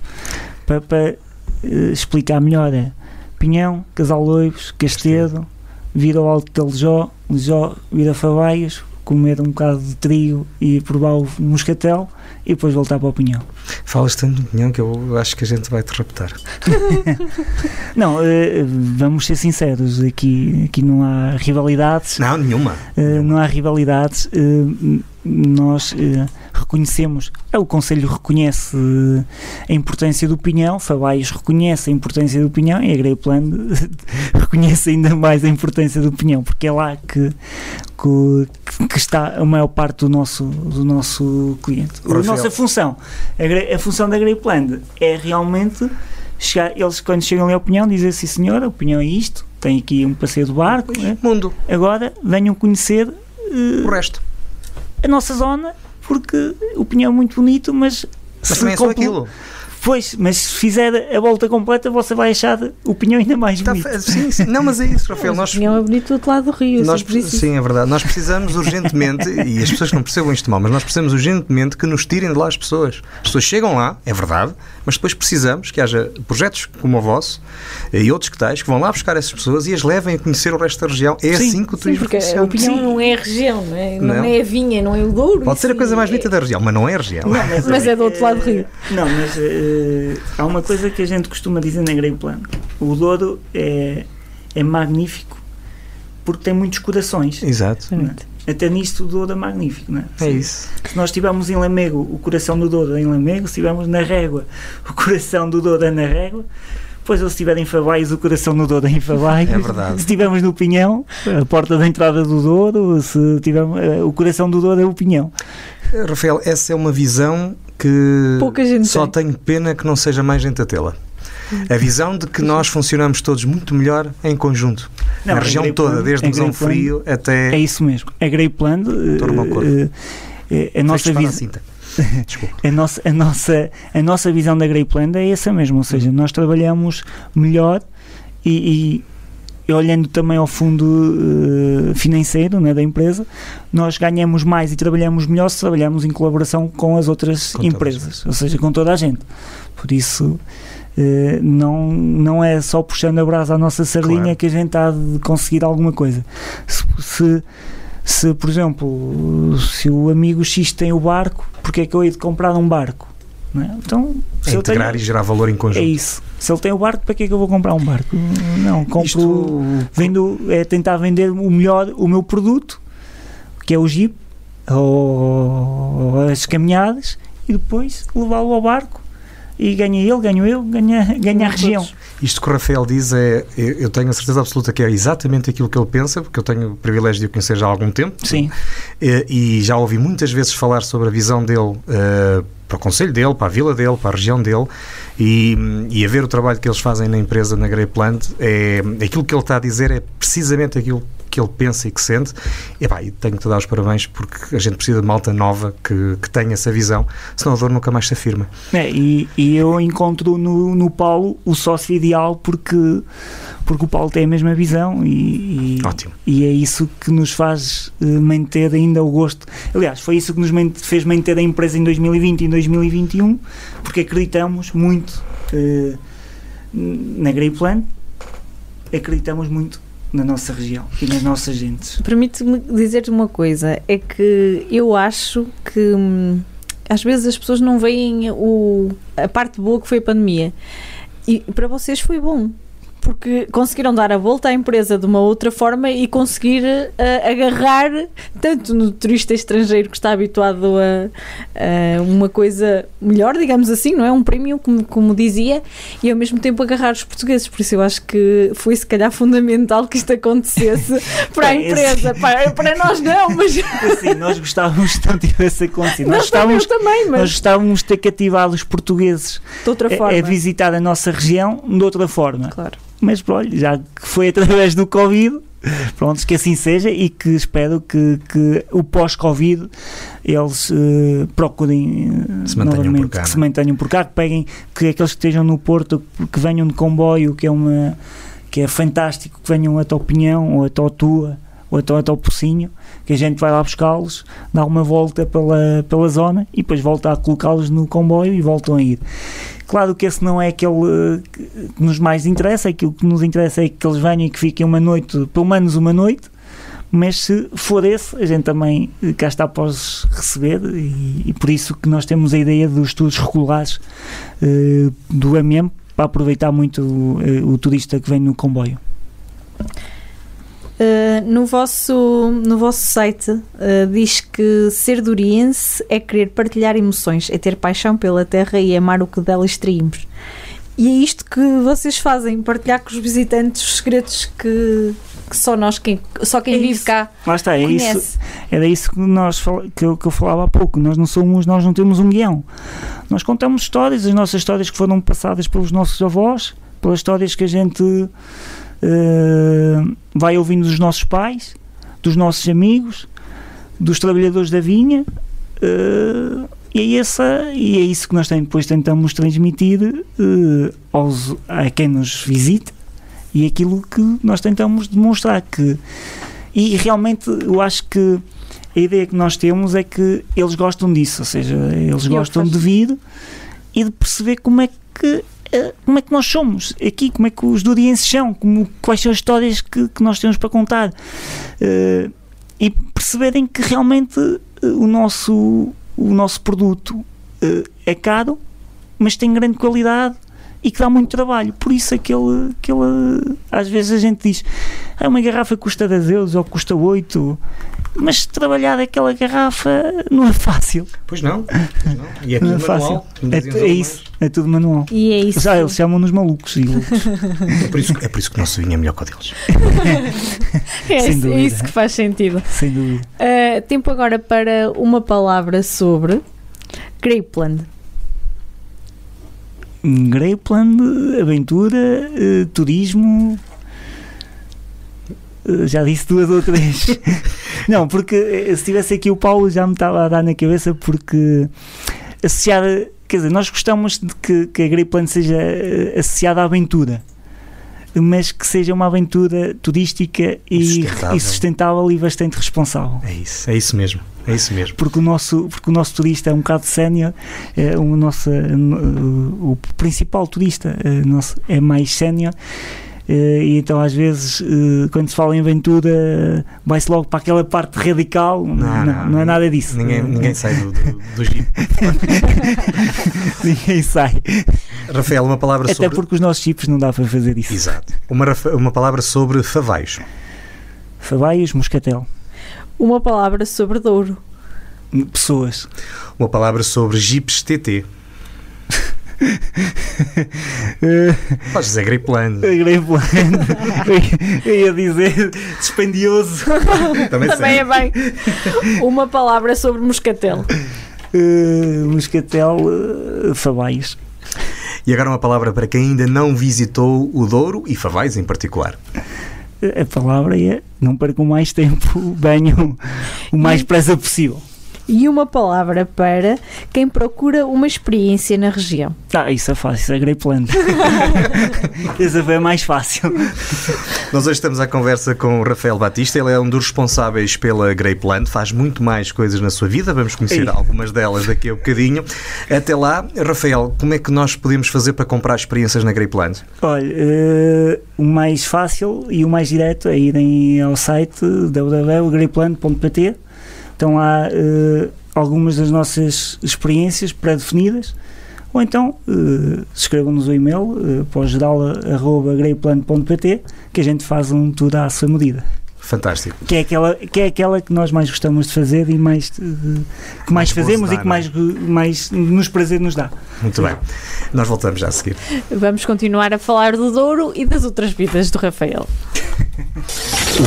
Para, para, eh, explicar melhor é Pinhão, Casal Loivos, Castedo, vir ao Alto de Ljó, Ljó, vir a Fabaios, comer um bocado de trigo e provar o moscatel e depois voltar para o Pinhão. Falas tanto de pinhão que eu acho que a gente vai te raptar. Não, eh, vamos ser sinceros, aqui, aqui não há rivalidades, Não, nenhuma. eh, não há rivalidades, eh, nós reconhecemos, eh, o Conselho reconhece eh, a importância do pinhão, Fabaios reconhece a importância do pinhão e a Greyplan reconhece ainda mais a importância do pinhão, porque é lá que, que, que está a maior parte do nosso, do nosso cliente. A Rafael. nossa função, a, a função da Greyplan é realmente chegar, eles quando chegam ali ao pinhão dizem assim, senhora, o pinhão é isto, tem aqui um passeio de barco, né? Mundo, agora venham conhecer eh, o resto. a nossa zona, porque o pinhão é muito bonito, mas Mas se também é só aquilo. Pois, mas se fizer a volta completa, você vai achar o pinhão ainda mais Tá bonito. sim, sim. Não, mas é isso, Rafael. Mas Nós, o Pinhão é bonito do outro lado do rio. nós, disse isso. sim, é verdade. Nós precisamos urgentemente, e as pessoas não percebam isto mal, mas nós precisamos urgentemente que nos tirem de lá as pessoas. As pessoas chegam lá, é verdade, mas depois precisamos que haja projetos como o vosso e outros que tais que vão lá buscar essas pessoas e as levem a conhecer o resto da região. É Sim, assim que o Sim, turismo porque funciona. o Pinhão Sim. não é a região, não é, não Não. é a vinha, não é o Douro. Pode ser a coisa mais é- bonita da região, mas não é a região. Não, Mas é do outro lado do rio. Não, mas eh, há uma coisa que a gente costuma dizer na Grapeland. O Douro é, é magnífico porque tem muitos corações. Exato. Exatamente. Até nisto o Douro é magnífico, não é? É isso. Se nós estivermos em Lamego, o coração do Douro é em Lamego. Se estivermos na Régua, o coração do Douro é na Régua. Pois, ou se estiver em Favais, o coração do Douro é em Favais. É verdade. Se estivermos no Pinhão, a porta da entrada do Douro, se tivermos, eh, o coração do Douro é o Pinhão. Rafael, essa é uma visão que Pouca gente só tem. tenho pena que não seja mais gente a tê-la. A visão de que nós funcionamos todos muito melhor em conjunto. Não, Na a região toda, desde o Zão Grapeland Frio até. É isso mesmo. A Grapeland, Estou no meu corpo. eh, eh, a, nossa disparar a vis- cinta. Desculpa. a, nossa, a, nossa, a nossa visão da Grapeland é essa mesmo, ou seja, nós trabalhamos melhor e, e olhando também ao fundo eh, financeiro né, da empresa, nós ganhamos mais e trabalhamos melhor se trabalharmos em colaboração com as outras Com empresas, ou seja, com toda a gente. Por isso, eh, não, não é só puxando a brasa à nossa sardinha Claro. que a gente há de conseguir alguma coisa. Se, se, se, por exemplo, se o amigo X tem o barco, porque é que eu hei de comprar um barco? É? Então, É eu tenho, integrar e gerar valor em é conjunto. isso. Se ele tem o barco, para que é que eu vou comprar um barco? Não, compro. Isto, Vendo, é tentar vender o melhor, o meu produto, que é o Jeep, ou as caminhadas, e depois levá-lo ao barco e ganha ele, ganho eu, ganha, ganha a região. isto que o Rafael diz é. Eu eu tenho a certeza absoluta que é exatamente aquilo que ele pensa, porque eu tenho o privilégio de o conhecer já há algum tempo. Sim, Eh, E já ouvi muitas vezes falar sobre a visão dele eh, para o conselho dele, para a vila dele, para a região dele e, e a ver o trabalho que eles fazem na empresa, na Grapeland, é, aquilo que ele está a dizer é precisamente aquilo que ele pensa e que sente. E, pá, e tenho que te dar os parabéns porque a gente precisa de malta nova que, que tenha essa visão, senão a dor nunca mais se afirma. É, e, e eu encontro no, no Paulo o sócio ideal porque, porque o Paulo tem a mesma visão e, e, Ótimo. e é isso que nos faz eh, manter ainda o gosto. Aliás, foi isso que nos fez manter a empresa em 2020 e em 2021, porque acreditamos muito eh, na Grapeland, acreditamos muito na nossa região e nas nossas gentes. Permite-me dizer-te uma coisa: é que eu acho que hum, às vezes as pessoas não veem o, a parte boa que foi a pandemia. E para vocês foi bom. Porque conseguiram dar a volta à empresa de uma outra forma e conseguir eh, agarrar tanto no turista estrangeiro que está habituado a, a uma coisa melhor, digamos assim, não é? Um prémio, como, como dizia, e ao mesmo tempo agarrar os portugueses. Por isso eu acho que foi se calhar fundamental que isto acontecesse para a empresa. Para, para nós não, mas Assim, nós gostávamos que não tivesse acontecido. Nós nós também, gostávamos, também, nós mas gostávamos de ter cativado os portugueses de outra a, forma. a visitar a nossa região de outra forma. Claro. Mas pronto, já que foi através do Covid, pronto, que assim seja e que espero que, que o pós-Covid eles eh, procurem eh, Se novamente cá, que não é? se mantenham por cá, que peguem, que aqueles que estejam no Porto, que venham de comboio, que é uma que é fantástico, que venham até o Pinhão ou até Tua ou até, até o Pocinho, que a gente vai lá buscá-los, dá uma volta pela, pela zona e depois volta a colocá-los no comboio e voltam a ir. Claro que esse não é aquele eh, que nos mais interessa, aquilo que nos interessa é que eles venham e que fiquem uma noite, pelo menos uma noite, mas se for esse, a gente também eh, cá está para os receber e, e por isso que nós temos a ideia dos estudos regulares eh, do MM para aproveitar muito eh, o turista que vem no comboio. Uh, no, vosso, no vosso site uh, diz que ser duriense é querer partilhar emoções, é ter paixão pela terra e amar o que dela extraímos. E é isto que vocês fazem, partilhar com os visitantes os segredos que, que só nós, quem, só quem É vive isso. cá, Lá está, é isso. Era isso que, nós, que, eu, que eu falava há pouco. Nós não somos, nós não temos um guião. Nós contamos histórias, as nossas histórias que foram passadas pelos nossos avós, pelas histórias que a gente eh, vai ouvindo dos nossos pais, dos nossos amigos, dos trabalhadores da vinha. eh, e, é essa, e é isso que nós depois tentamos transmitir uh, aos, a quem nos visita e aquilo que nós tentamos demonstrar que e realmente eu acho que a ideia que nós temos é que eles gostam disso, ou seja, eles gostam de vir e de perceber como é que como é que nós somos aqui, como é que os durienses são, como, quais são as histórias que, que nós temos para contar? Uh, e perceberem que realmente uh, o, nosso, o nosso produto uh, é caro, mas tem grande qualidade e que dá muito trabalho. Por isso é que ele, que ele às vezes a gente diz ah, uma garrafa custa 10 euros ou custa 8 mas trabalhar aquela garrafa não é fácil. Pois não, pois não. E é tudo é manual. É, é isso, é tudo manual. E é isso. Já, eles chamam-nos malucos. E é, por isso, é por isso que o nosso vinho é melhor que o deles. é, é isso que faz sentido. Sem dúvida. Uh, tempo agora para uma palavra sobre Grapeland. Grapeland, aventura, uh, turismo, já disse duas ou três. não, porque eh, se tivesse aqui o Paulo já me estava a dar na cabeça porque associada, quer dizer, nós gostamos de que, que a Greyplan seja eh, associada à aventura, mas que seja uma aventura turística e sustentável. e, sustentável e bastante responsável. É isso, é isso mesmo. É isso mesmo. Porque o nosso, porque o nosso turista é um bocado sénior, é, o, nosso, o principal turista é, nosso, é mais sénior eh, e então às vezes eh, quando se fala em aventura vai-se logo para aquela parte radical. Não, não, não, não é nada disso. ninguém, ninguém sai do, do, do jeep ninguém sai. Rafael, uma palavra até sobre... Até porque os nossos chips não dá para fazer isso. Exato. Uma, uma palavra sobre favaios favaios, moscatel. Uma palavra sobre Douro. Pessoas. Uma palavra sobre jeeps TT Podes dizer Grapeland. Grapeland. Eu ia dizer dispendioso. Também, Também é bem. Uma palavra sobre moscatel. Uh, moscatel, uh, Favais. E agora uma palavra para quem ainda não visitou o Douro e Favais em particular. A palavra é não percam mais tempo, venham o mais depressa possível e uma palavra para quem procura uma experiência na região. Ah, isso é fácil, isso é Grapeland. Essa foi mais fácil. Nós hoje estamos à conversa com o Rafael Batista, ele é um dos responsáveis pela Grapeland, faz muito mais coisas na sua vida, vamos conhecer Ei. algumas delas daqui a bocadinho. Até lá, Rafael, como é que nós podemos fazer para comprar experiências na Grapeland? Olha, uh, o mais fácil e o mais direto é irem ao site www.grapeland.pt Estão lá uh, algumas das nossas experiências pré-definidas, ou então uh, escrevam-nos o e-mail uh, para o geral.greyplan.pt que a gente faz um tour à sua medida. Fantástico. Que é aquela que, é aquela que nós mais gostamos de fazer e mais, que mais, mais fazemos dar, e que mais, mais nos prazer nos dá. Muito bem. Nós voltamos já a seguir. Vamos continuar a falar do Douro e das outras vidas do Rafael.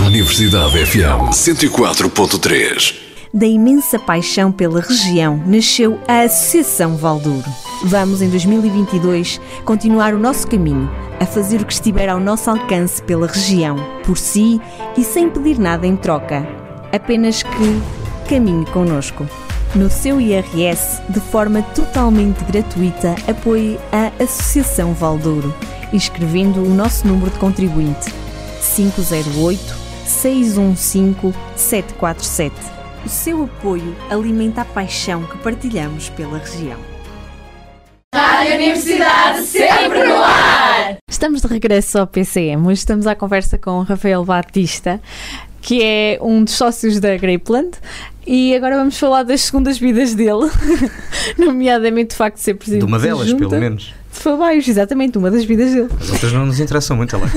Universidade FM 104.3 da imensa paixão pela região nasceu a Associação Valdouro. Vamos, em 2022, continuar o nosso caminho, a fazer o que estiver ao nosso alcance pela região, por si e sem pedir nada em troca. Apenas que caminhe conosco. No seu IRS, de forma totalmente gratuita, apoie a Associação Valdouro, inscrevendo o nosso número de contribuinte 508 615 747 o seu apoio alimenta a paixão que partilhamos pela região. Rádio Universidade sempre no ar! Estamos de regresso ao PCM. Hoje estamos à conversa com Rafael Batista, que é um dos sócios da Grapeland. E agora vamos falar das segundas vidas dele, nomeadamente o facto de ser presidente. De uma delas, de pelo menos. De Fabaios, exatamente, uma das vidas dele. As outras não nos interessam muito, ela. uh,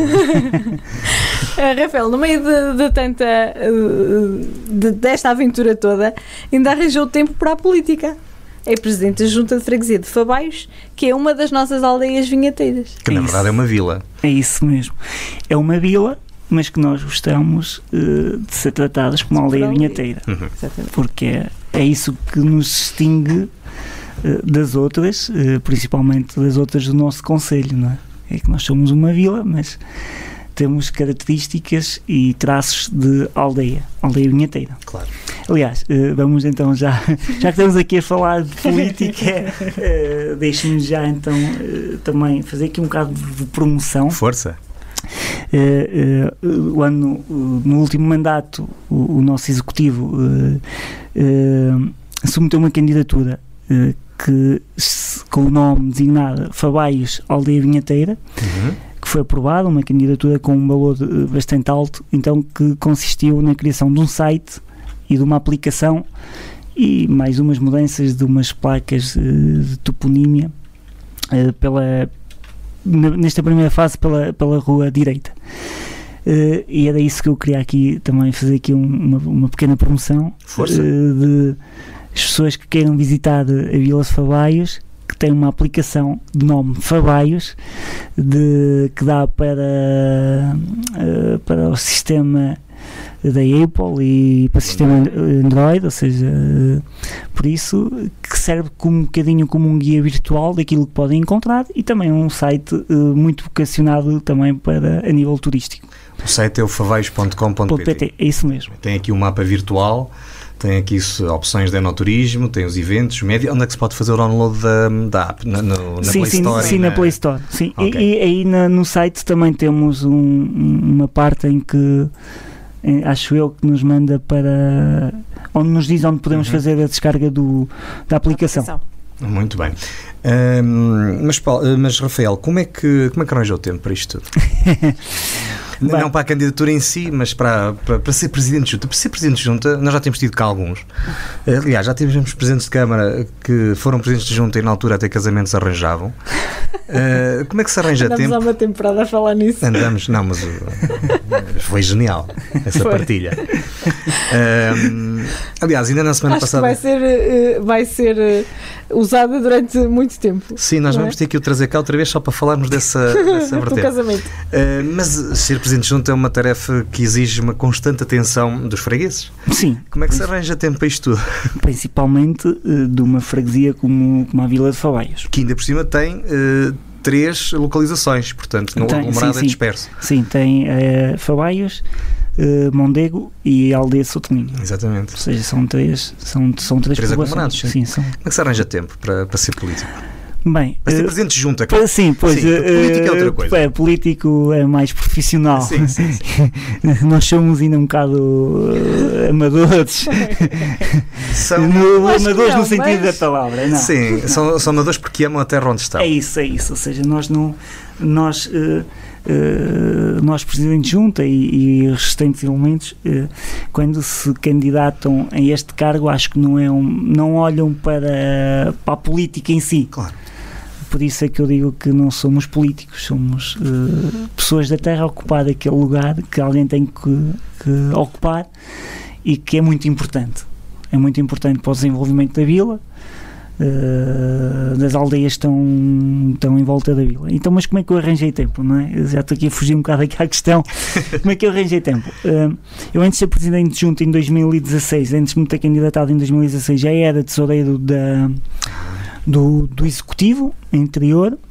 Rafael, no meio de, de tanta. Uh, de, desta aventura toda, ainda arranjou tempo para a política é presidente da Junta de Freguesia de Fabaios, que é uma das nossas aldeias vinheteiras. Que na verdade é uma vila. É isso mesmo. É uma vila mas que nós gostamos uh, de ser tratadas como uma aldeia vinheteira. Uhum. Porque é, é isso que nos distingue das outras, uh, principalmente das outras do nosso Conselho, não é? É que nós somos uma vila, mas temos características e traços de aldeia, aldeia vinheteira. Claro. Aliás, uh, vamos então já, já que estamos aqui a falar de política, deixe-me já então também fazer aqui um bocado de promoção. Força. o ano, no último mandato, o, o nosso executivo submeteu uma candidatura que, com o nome designado Fabaios Aldeia Vinheteira. Uhum que foi aprovada, uma candidatura com um valor bastante alto, então que consistiu na criação de um site e de uma aplicação e mais umas mudanças de umas placas uh, de toponímia uh, pela, nesta primeira fase pela, pela rua direita. Uh, e era isso que eu queria aqui também fazer aqui um, uma, uma, pequena promoção de as pessoas que queiram visitar a Vila de Fabaios que tem uma aplicação de nome Fabaios de, que dá para, uh, para o sistema da Apple e para o sistema Android, ou seja, uh, por isso que serve como um bocadinho como um guia virtual daquilo que podem encontrar e também um site muito vocacionado também para a nível turístico. O site é o favaios.com.pt. É isso mesmo. Tem aqui um mapa virtual tem aqui opções de enoturismo, tem os eventos, média. Onde é que se pode fazer o download da, da app? Na, no, na sim, Play sim, Store? Sim, na, na Play Store. Sim. Okay. E, e, aí na, no site também temos um, uma parte em que acho eu que nos manda para onde nos diz onde podemos uhum. fazer a descarga do, da aplicação. aplicação. Muito bem. Um, mas, mas, Rafael, como é que, como é que arranjou o tempo para isto tudo? Bem, não para a candidatura em si, mas para, para, para, ser Presidente de Junta. Para ser Presidente de Junta, nós já temos tido cá alguns. Aliás, já tivemos Presidentes de Câmara que foram Presidentes de Junta e na altura até casamentos arranjavam. Uh, como é que se arranja Andamos tempo? Andamos há uma temporada a falar nisso. Andamos, não, mas uh, foi genial essa foi. partilha. Uh, aliás, ainda na semana Acho passada. vai ser, vai ser usada durante muito tempo. Sim, nós vamos é? ter que o trazer cá outra vez só para falarmos dessa, dessa vertente. casamento. mas ser Presidente de Junta é uma tarefa que exige uma constante atenção dos fregueses. Sim. Como é que se arranja tempo para isto tudo? Principalmente de uma freguesia como, como a Vila de Fabaios. Que ainda por cima tem três localizações, portanto, no aglomerado é disperso. Sim, tem uh, Fabaios, uh, Mondego e Aldeia Sotominho. Exatamente. Ou seja, são três, são, são três, três aglomerados. Sim. sim são. Como é que se arranja tempo para, para ser político? Bem, para ser presidente de junta, claro. Sim, pois. Sim, político é outra coisa. É, político é mais profissional. Sim, sim, sim. Nós somos ainda um bocado uh, amadores. São no, amadores não, no sentido mas... da palavra. Não. Sim, não. São, são amadores porque amam a terra onde estão. É isso, é isso. Ou seja, nós não. Nós, uh, Uh, nós, Presidente de Junta e, e restantes elementos, uh, quando se candidatam a este cargo, acho que não, é um, não olham para, para a política em si. Claro. Por isso é que eu digo que não somos políticos, somos uh, pessoas da terra a ocupar aquele lugar que alguém tem que, que ocupar e que é muito importante. É muito importante para o desenvolvimento da vila, uh, das aldeias estão, estão em volta da vila. Então, mas como é que eu arranjei tempo? Não é? Já estou aqui a fugir um bocado aqui à questão. como é que eu arranjei tempo? Uh, eu, antes de ser presidente de junta em 2016, antes de me ter candidatado em 2016, já era tesoureiro da, do, do executivo anterior eh,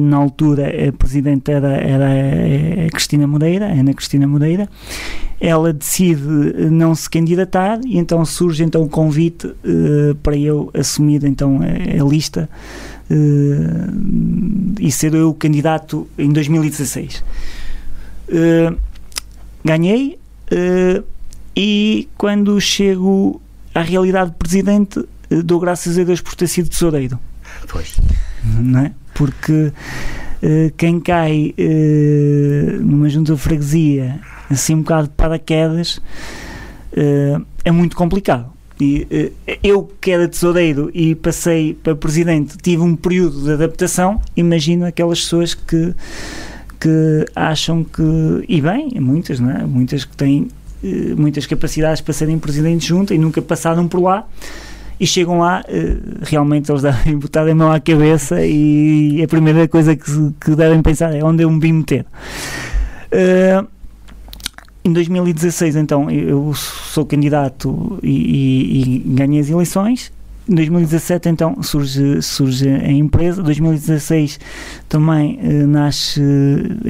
na altura a presidente era, era a Cristina Moreira, Ana Cristina Moreira, ela decide não se candidatar e então surge então o convite uh, para eu assumir então a, a lista uh, e ser eu o candidato em 2016. Uh, ganhei e quando chego à realidade de presidente dou graças a Deus por ter sido tesoureiro. Pois. Não é? porque uh, quem cai uh, numa junta de freguesia assim um bocado de paraquedas uh, é muito complicado. E, eu que era tesoureiro e passei para presidente, tive um período de adaptação. Imagino aquelas pessoas que, que acham que, e bem, muitas, não é? muitas que têm muitas capacidades para serem presidente junta e nunca passaram por lá e chegam lá, eh, realmente eles devem botar a mão à cabeça e a primeira coisa que, que devem pensar é onde eu me vim meter. Uh, em 2016, então, eu sou candidato e, e, e ganhei as eleições em 2017 então surge, surge a empresa, 2016 também uh, nasce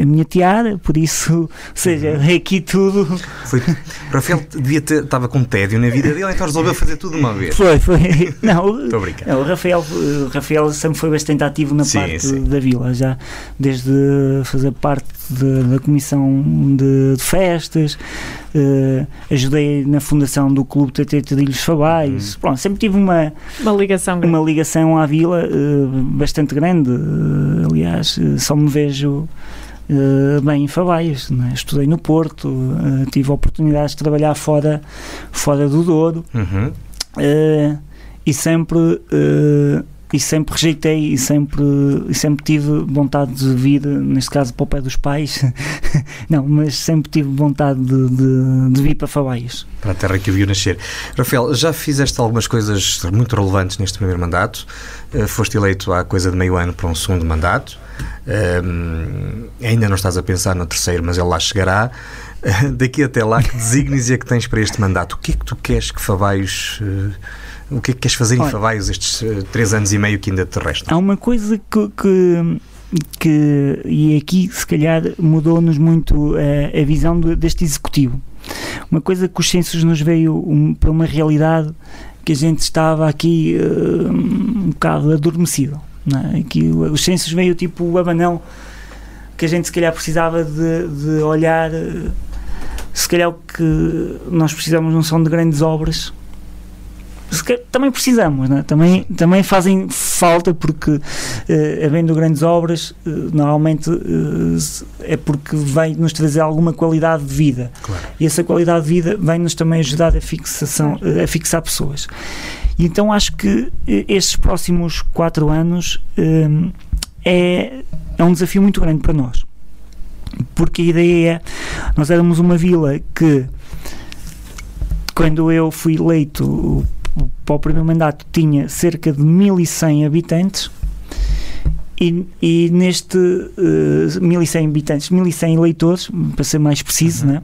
a minha tiara, por isso, ou seja, é aqui tudo. Foi, Rafael devia ter, estava com tédio na vida dele, então resolveu fazer tudo de uma vez. Foi, foi. Não, não, o, Rafael, o Rafael sempre foi bastante ativo na Sim, parte sim. da vila, já desde fazer parte de- da comissão de, de festas, eh, ajudei na fundação do Clube TT Trilhos Fabais, pronto, sempre tive uma, Uma ligação grande. uma ligação à vila eh, bastante grande. Eh, aliás, só me vejo bem em Fabaias. Né? Estudei no Porto, tive oportunidades de trabalhar fora, fora do Douro Uhum. e sempre. Eh, e sempre rejeitei e sempre, e sempre tive vontade de vir, neste caso para o pé dos pais, não, mas sempre tive vontade de, de, de vir para Fabaias. Para a terra que o viu nascer. Rafael, já fizeste algumas coisas muito relevantes neste primeiro mandato. Eh, foste eleito há coisa de meio ano para um segundo mandato. Ehm, ainda não estás a pensar no terceiro, mas ele lá chegará. Eh, Daqui até lá, que desígnios é que tens para este mandato? O que é que tu queres que Favaios. eh, o que é que queres fazer em Olha. Favaios estes eh, três anos e meio que ainda te restam? Há uma coisa que, que, que- e aqui se calhar mudou-nos muito a, a visão do- deste executivo. Uma coisa que os censos nos veio um- para uma realidade que a gente estava aqui eh, um bocado adormecido. Não é? O- os censos veio tipo o abanão que a gente se calhar precisava de, de olhar. eh, Se calhar o que nós precisamos não são de grandes obras, também precisamos, né? também, também fazem falta porque, eh, havendo grandes obras, eh, normalmente eh, é porque vem nos trazer alguma qualidade de vida. Claro. E essa qualidade de vida vem-nos também ajudar a, fixação, eh, a fixar pessoas. E então acho que estes próximos quatro anos é, é um desafio muito grande para nós. Porque a ideia é, nós éramos uma vila que quando eu fui eleito para o primeiro mandato tinha cerca de 1100 habitantes e, e neste eh, 1100 habitantes, 1100 eleitores, para ser mais preciso, né?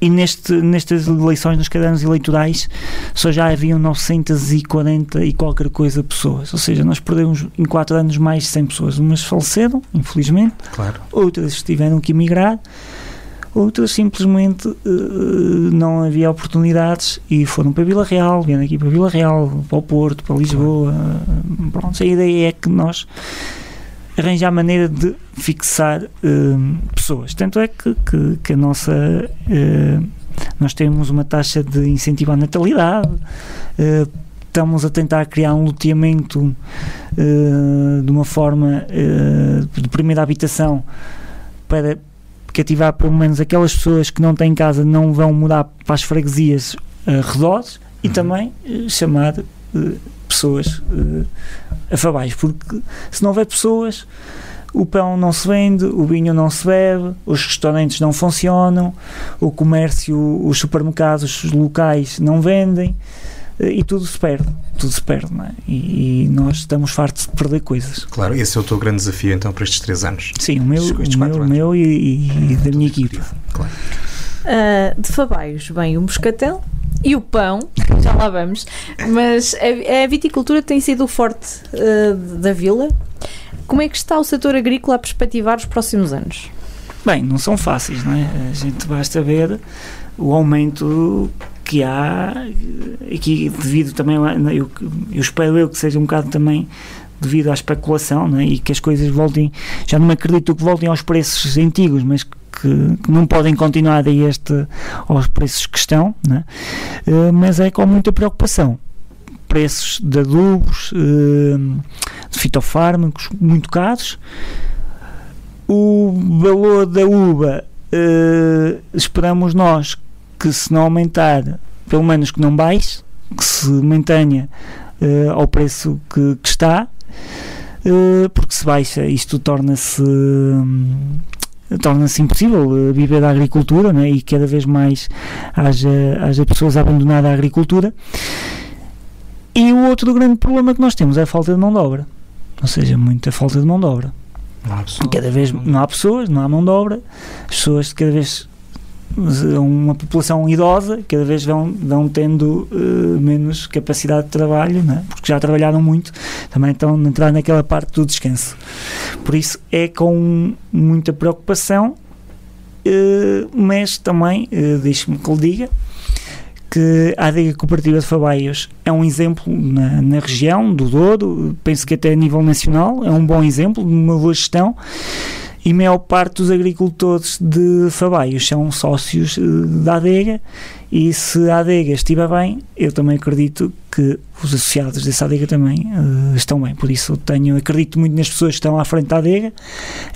E neste, nestas eleições, nos cadernos eleitorais, só já haviam 940 e qualquer coisa pessoas. Ou seja, nós perdemos em 4 anos mais de 100 pessoas. Umas faleceram, infelizmente, Claro. outras tiveram que emigrar, outras simplesmente eh, não havia oportunidades e foram para Vila Real, vieram aqui para Vila Real, para o Porto, para Lisboa. eh, Pronto, a ideia é que nós arranjar maneira de fixar eh, pessoas. Tanto é que, que, que a nossa. nós temos uma taxa de incentivo à natalidade. Estamos a tentar criar um loteamento eh, de uma forma eh, de primeira habitação para cativar pelo menos aquelas pessoas que não têm casa, não vão mudar para as freguesias arredores e Uhum. também eh, chamar eh, pessoas eh, afabais, porque se não houver pessoas, o pão não se vende, o vinho não se bebe, os restaurantes não funcionam, o comércio, os supermercados os locais não vendem eh, e tudo se perde, tudo se perde, não é? e, e nós estamos fartos de perder coisas. Claro, esse é o teu grande desafio então para estes três anos. Sim, o meu, Estes- estes o meu, meu e, e- e da minha equipa. Claro. Ah, de Fabaios vem o moscatel e o pão, já lá vamos, mas a, a viticultura tem sido o forte ah, da vila. Como é que está o setor agrícola a perspectivar os próximos anos? Bem, não são fáceis, não é? A gente basta ver o aumento que há aqui devido também, eu, eu espero eu que seja um bocado também devido à especulação é? e que as coisas voltem, já não acredito que voltem aos preços antigos, mas que, que não podem continuar a este, aos preços que estão, é? Eh, mas é com muita preocupação. Preços de adubos, eh, de fitofármacos muito caros, o valor da uva eh, esperamos nós que se não aumentar, pelo menos que não baixe, que se mantenha eh, ao preço que, que está, eh, porque se baixa isto torna-se hum, torna-se impossível eh, viver da agricultura né, e cada vez mais haja, haja pessoas a abandonar a agricultura. E o outro grande problema que nós temos é a falta de mão de obra, ou seja, muita falta de mão de obra. Não há pessoas. Cada vez não há pessoas, não há mão de obra, as pessoas cada vez uma população idosa, cada vez vão, vão tendo uh, menos capacidade de trabalho, né? porque já trabalharam muito, também estão a entrar naquela parte do descanso. Por isso é com muita preocupação, uh, mas também, uh, deixe-me que lhe diga, que a adega cooperativa de Fabaios é um exemplo na, na, região do Douro, penso que até a nível nacional é um bom exemplo de uma boa gestão e a maior parte dos agricultores de Fabaios são sócios uh, da adega e se a adega estiver bem, eu também acredito que os associados dessa adega também uh, estão bem, por isso tenho, acredito muito nas pessoas que estão à frente da adega,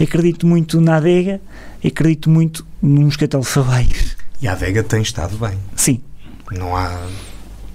acredito muito na adega, acredito muito no moscatel de Fabaios. E a adega tem estado bem. Sim, não há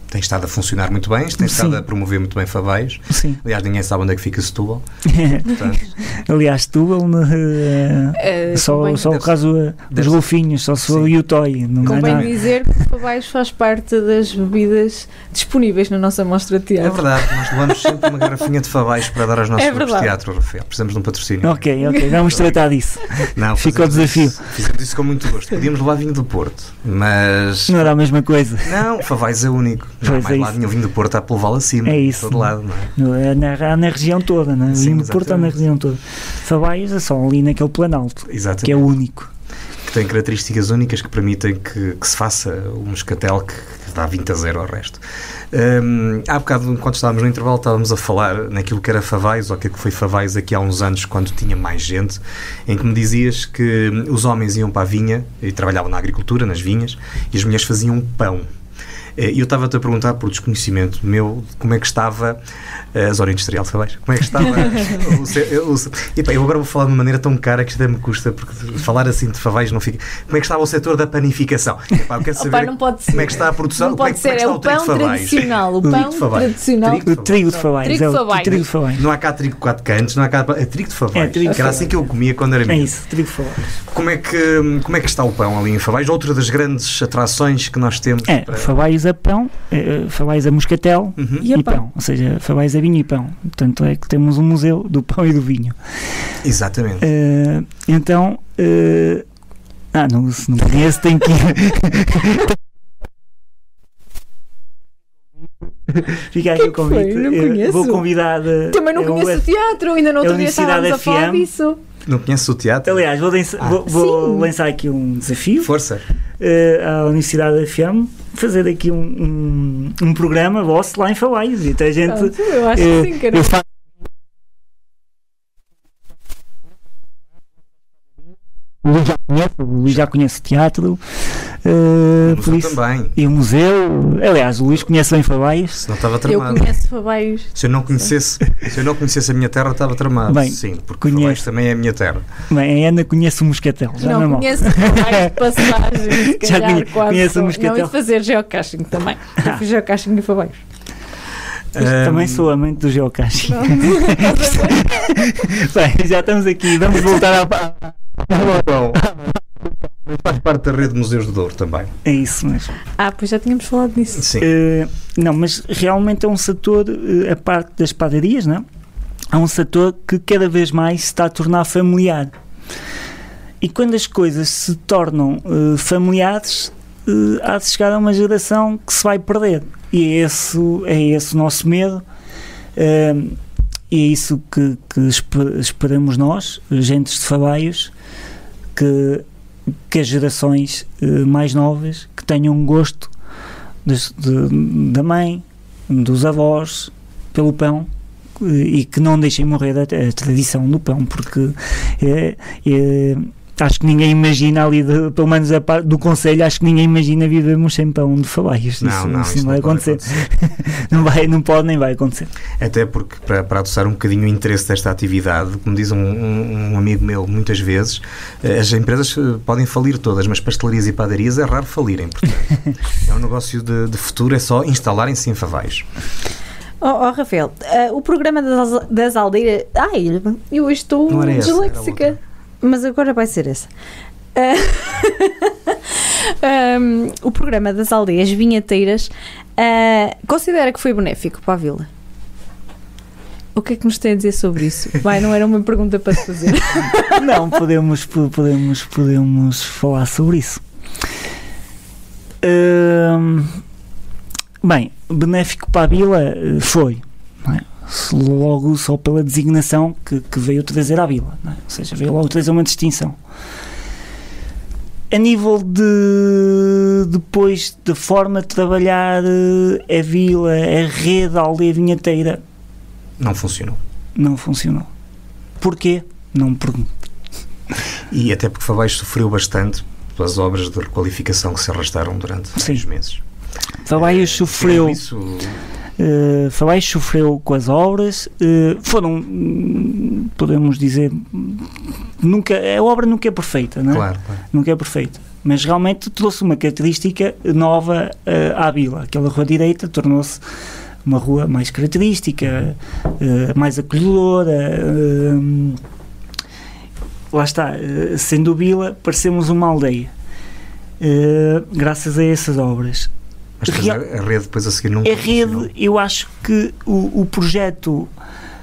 tem estado a funcionar muito bem, tem estado Sim. a promover muito bem Favais. Sim. Aliás, ninguém sabe onde é que fica Setúbal. Portanto... Aliás, Setúbal, uh, uh, só, só o caso uh, dos golfinhos, só se for o Toy. Convém é dizer que Favais faz parte das bebidas disponíveis na nossa mostra de teatro. É verdade, nós levamos sempre uma garrafinha de Favais para dar aos nossos é grupos de teatro, Rafael. Precisamos de um patrocínio. Ok, ok, vamos tratar disso. Não, Fica o desafio. Isso, fizemos isso com muito gosto. Podíamos levar vinho do Porto, mas. Não era a mesma coisa. Não, Favais é único. Não, pois mais é lado vinho do Porto a levá-lo acima. É isso. Todo lado, não é? é na, na região toda, não é? Sim, vinho do Porto está na região toda. Fabaios é só ali naquele planalto, exatamente. que é o único. Que tem características únicas que permitem que, que se faça o moscatel que, que dá 20 a 0 ao resto. Um, há bocado, enquanto estávamos no intervalo, estávamos a falar naquilo que era Favais, ou aquilo que foi Favais aqui há uns anos, quando tinha mais gente, em que me dizias que os homens iam para a vinha e trabalhavam na agricultura, nas vinhas, e as mulheres faziam pão. Eh, e eu estava-te a perguntar, por desconhecimento meu, como é que estava eh, a zona industrial de Fabais. Como é que estava? o, o, e, pá, eu agora vou falar de uma maneira tão cara que isto me custa, porque falar assim de Fabais não fica. Como é que estava o setor da panificação? Epá, eu quero saber Opa, não pode ser. como é que está a produção. Não pode como é, ser, como é, o pão tradicional. O pão tradicional. O trigo de Fabais. Trigo de Fabais. Trigo de Fabais. Não há cá trigo de quatro cantos, não há cá. É trigo de Fabais. É, trigo que era assim que eu comia quando era menino. É isso, trigo de Fabais. Como é, que, como é que está o pão ali em Fabais? Outra das grandes atrações que nós temos. É, para... Fabais a pão. É, Fabais a moscatel uhum. e, a pão. pão. Ou seja, Fabais a vinho e pão. Portanto, é que temos um museu do pão e do vinho. Exatamente. Uh, então, uh, ah, não, se não conhece, tem que ir. Fica aqui o convite. Não conheço. Vou convidar. Também não é conheço o teatro, ainda não outro dia estávamos a falar disso. Não conheço o teatro? Aliás, vou, lançar, ah, vou, vou lançar aqui um desafio. Força. Uh, à Universidade FM fazer aqui um, um, um, programa vosso lá em Falaios e a gente. Pronto, eu acho que sim, cara. Eu faço O Luís já conhece, o Luís já conhece teatro. Uh, o museu isso, também. E o museu, aliás, o Luís conhece bem Fabaios. Se não estava tramado. Eu conheço Fabaios. Se eu não conhecesse, se eu não conhecesse a minha terra, estava tramado. Bem, Sim, porque conheço. também é a minha terra. Bem, a Ana conhece o Moscatel. Já não, não conheço Fabaios de passagem. já conhe, conhece o Moscatel. Não, e fazer geocaching também. Já fiz geocaching em Fabaios. Um... Também sou amante do geocaching. Bem, já estamos aqui, vamos voltar à. Mas faz parte da rede de museus de Douro também. É isso mesmo. Ah, pois já tínhamos falado disso. Sim. Uh, não, mas realmente é um setor, uh, a parte das padarias, não é? é um setor que cada vez mais se está a tornar familiar. E quando as coisas se tornam uh, familiares, uh, há de chegar a uma geração que se vai perder. E é esse, é esse o nosso medo. Uh, e é isso que, que esperamos nós, agentes de Fabaios, que, que as gerações uh, mais novas que tenham um gosto de, de, da mãe, dos avós, pelo pão e que não deixem morrer a, a tradição do pão, porque é, é, acho que ninguém imagina ali, de, pelo menos a parte do Conselho, acho que ninguém imagina vivermos sem pão de falaios. Não, isso, não, isso não vai acontecer. acontecer. não, vai, não pode nem vai acontecer. Até porque, para, para adoçar um bocadinho o interesse desta atividade, como diz um, um, um, amigo meu muitas vezes, eh, as empresas eh, podem falir todas, mas pastelarias e padarias é raro falirem. Portanto, é um negócio de, de futuro, é só instalarem-se em favais. Oh, oh, Rafael, uh, o programa das, das aldeias. Ai, eu hoje estou disléxica mas agora vai ser essa. Uh, um, o programa das aldeias vinheteiras uh, considera que foi benéfico para a vila? O que é que nos tem a dizer sobre isso? Vai, não era uma pergunta para te fazer. não, podemos, podemos, podemos falar sobre isso. Hum, bem, benéfico para a vila eh, foi. Logo só pela designação que, que veio trazer à vila. é? Ou seja, veio logo trazer uma distinção. A nível de depois da forma de trabalhar eh, a vila, a rede, a aldeia vinheteira, Não funcionou. não funcionou. Porquê? Não me pergunto. E até porque Fabais sofreu bastante pelas obras de requalificação que se arrastaram durante Sim. seis meses. Fabaios sofreu. Tirando Isso, Uh, sofreu com as obras, uh, foram, podemos dizer, nunca, a obra nunca é perfeita, não é? claro, claro. Nunca é perfeita, mas realmente trouxe uma característica nova uh, à vila. Aquela rua direita tornou-se uma rua mais característica, mais acolhedora. lá está, sendo vila, parecemos uma aldeia. Graças a essas obras. Mas Real- a, rede depois a seguir nunca A rede, eu acho que o, o projeto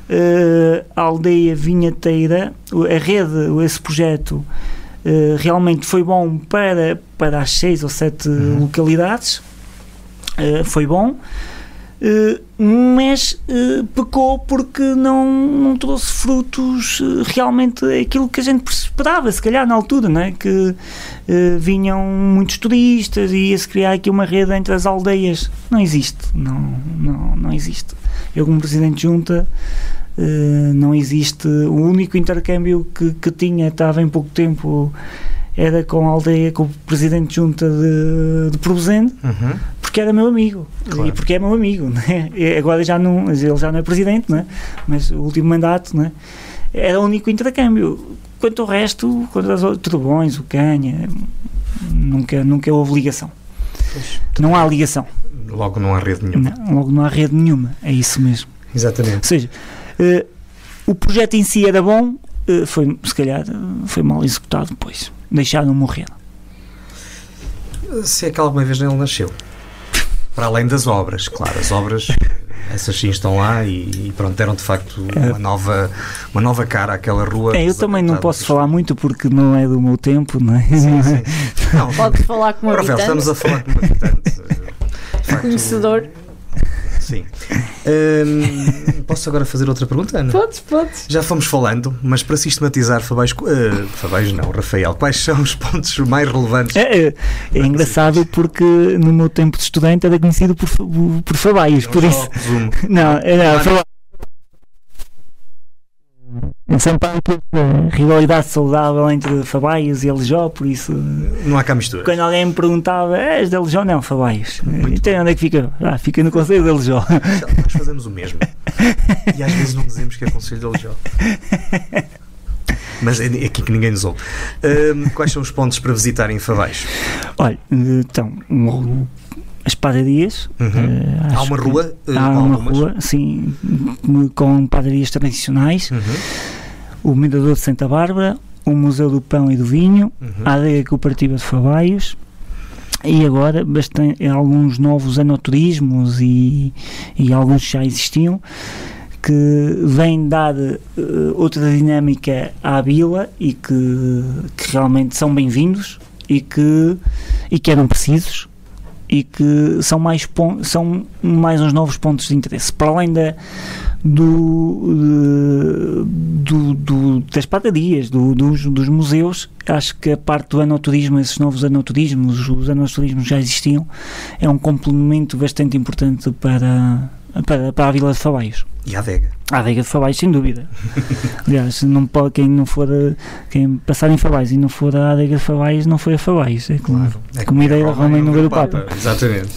eh, Aldeia Vinheteira, a rede, esse projeto, eh, realmente foi bom para, para as seis ou sete Uhum. localidades, eh, foi bom, mas eh, pecou porque não, não trouxe frutos eh, realmente aquilo que a gente esperava, se calhar na altura, não é? que eh, vinham muitos turistas e ia-se criar aqui uma rede entre as aldeias. Não existe, não, não, não existe. Eu, como Presidente de Junta, eh, não existe. O único intercâmbio que, que tinha, estava em pouco tempo, era com a aldeia, com o Presidente de Junta de, de Uhum. porque era meu amigo Claro. e porque é meu amigo né? E agora já não ele já não é presidente né? mas o último mandato né? era o único intercâmbio quanto ao resto quanto aos Turbões, o Canha nunca, nunca houve ligação Pois. não há ligação Logo não há rede nenhuma. não, logo não há rede nenhuma é isso mesmo ou Exatamente. seja eh, o projeto em si era bom eh, foi se calhar eh, foi mal executado depois deixaram morrer Se é que alguma vez ele nasceu. Para além das obras, claro, as obras, essas sim estão lá e, e pronto, deram de facto uma nova, uma nova cara àquela rua. é, eu também não posso falar muito porque não é do meu tempo não é? Sim, sim. Não, Pode falar como Rafael, habitante, estamos a falar com um habitante. Facto, conhecedor. Sim. Hum, posso agora fazer outra pergunta, Ana? Podes, podes. Já fomos falando, mas para sistematizar, Fabais, uh, Fabais não, Rafael, quais são os pontos mais relevantes? É, é, é engraçado porque no meu tempo de estudante era conhecido por, por Fabaios, por Só isso. resumo. Não, era Fabaios. É há aquela rivalidade saudável entre Fabaios e Alijó, por isso Não há cá mistura. quando alguém me perguntava, és de Alijó? Não, Fabaios. Muito Então onde é que fica? Ah, fica no Conselho de Alijó. Nós fazemos o mesmo. E às vezes não dizemos que é Conselho de Alijó. Mas é aqui que ninguém nos ouve. Hum, quais são os pontos para visitar em Fabais? Olha, então, as padarias. Uhum. eh, Há uma rua? uh, Há uma algumas? rua, sim, com padarias tradicionais. Uhum, o Mirador de Santa Bárbara, o Museu do Pão e do Vinho, uhum. a Adega Cooperativa de Fabaios e agora bastante, alguns novos anoturismos e, e alguns que já existiam que vêm dar eh, outra dinâmica à vila e que, que realmente são bem-vindos e que, e que eram precisos e que são mais, são mais uns novos pontos de interesse. Para além da, do, do, do- das padarias, do- dos, dos museus, acho que a parte do anoturismo, esses novos anoturismos, os anoturismos já existiam, é um complemento bastante importante para, para, para a Vila de Fabaios. E a adega. A adega de Fabaios, sem dúvida. Aliás, não pode, quem não for a- quem passar em Fabaios e não for à adega de Fabaios, não foi a Fabaios, é claro. É Como ideia da Roma em no lugar do Papa. Exatamente.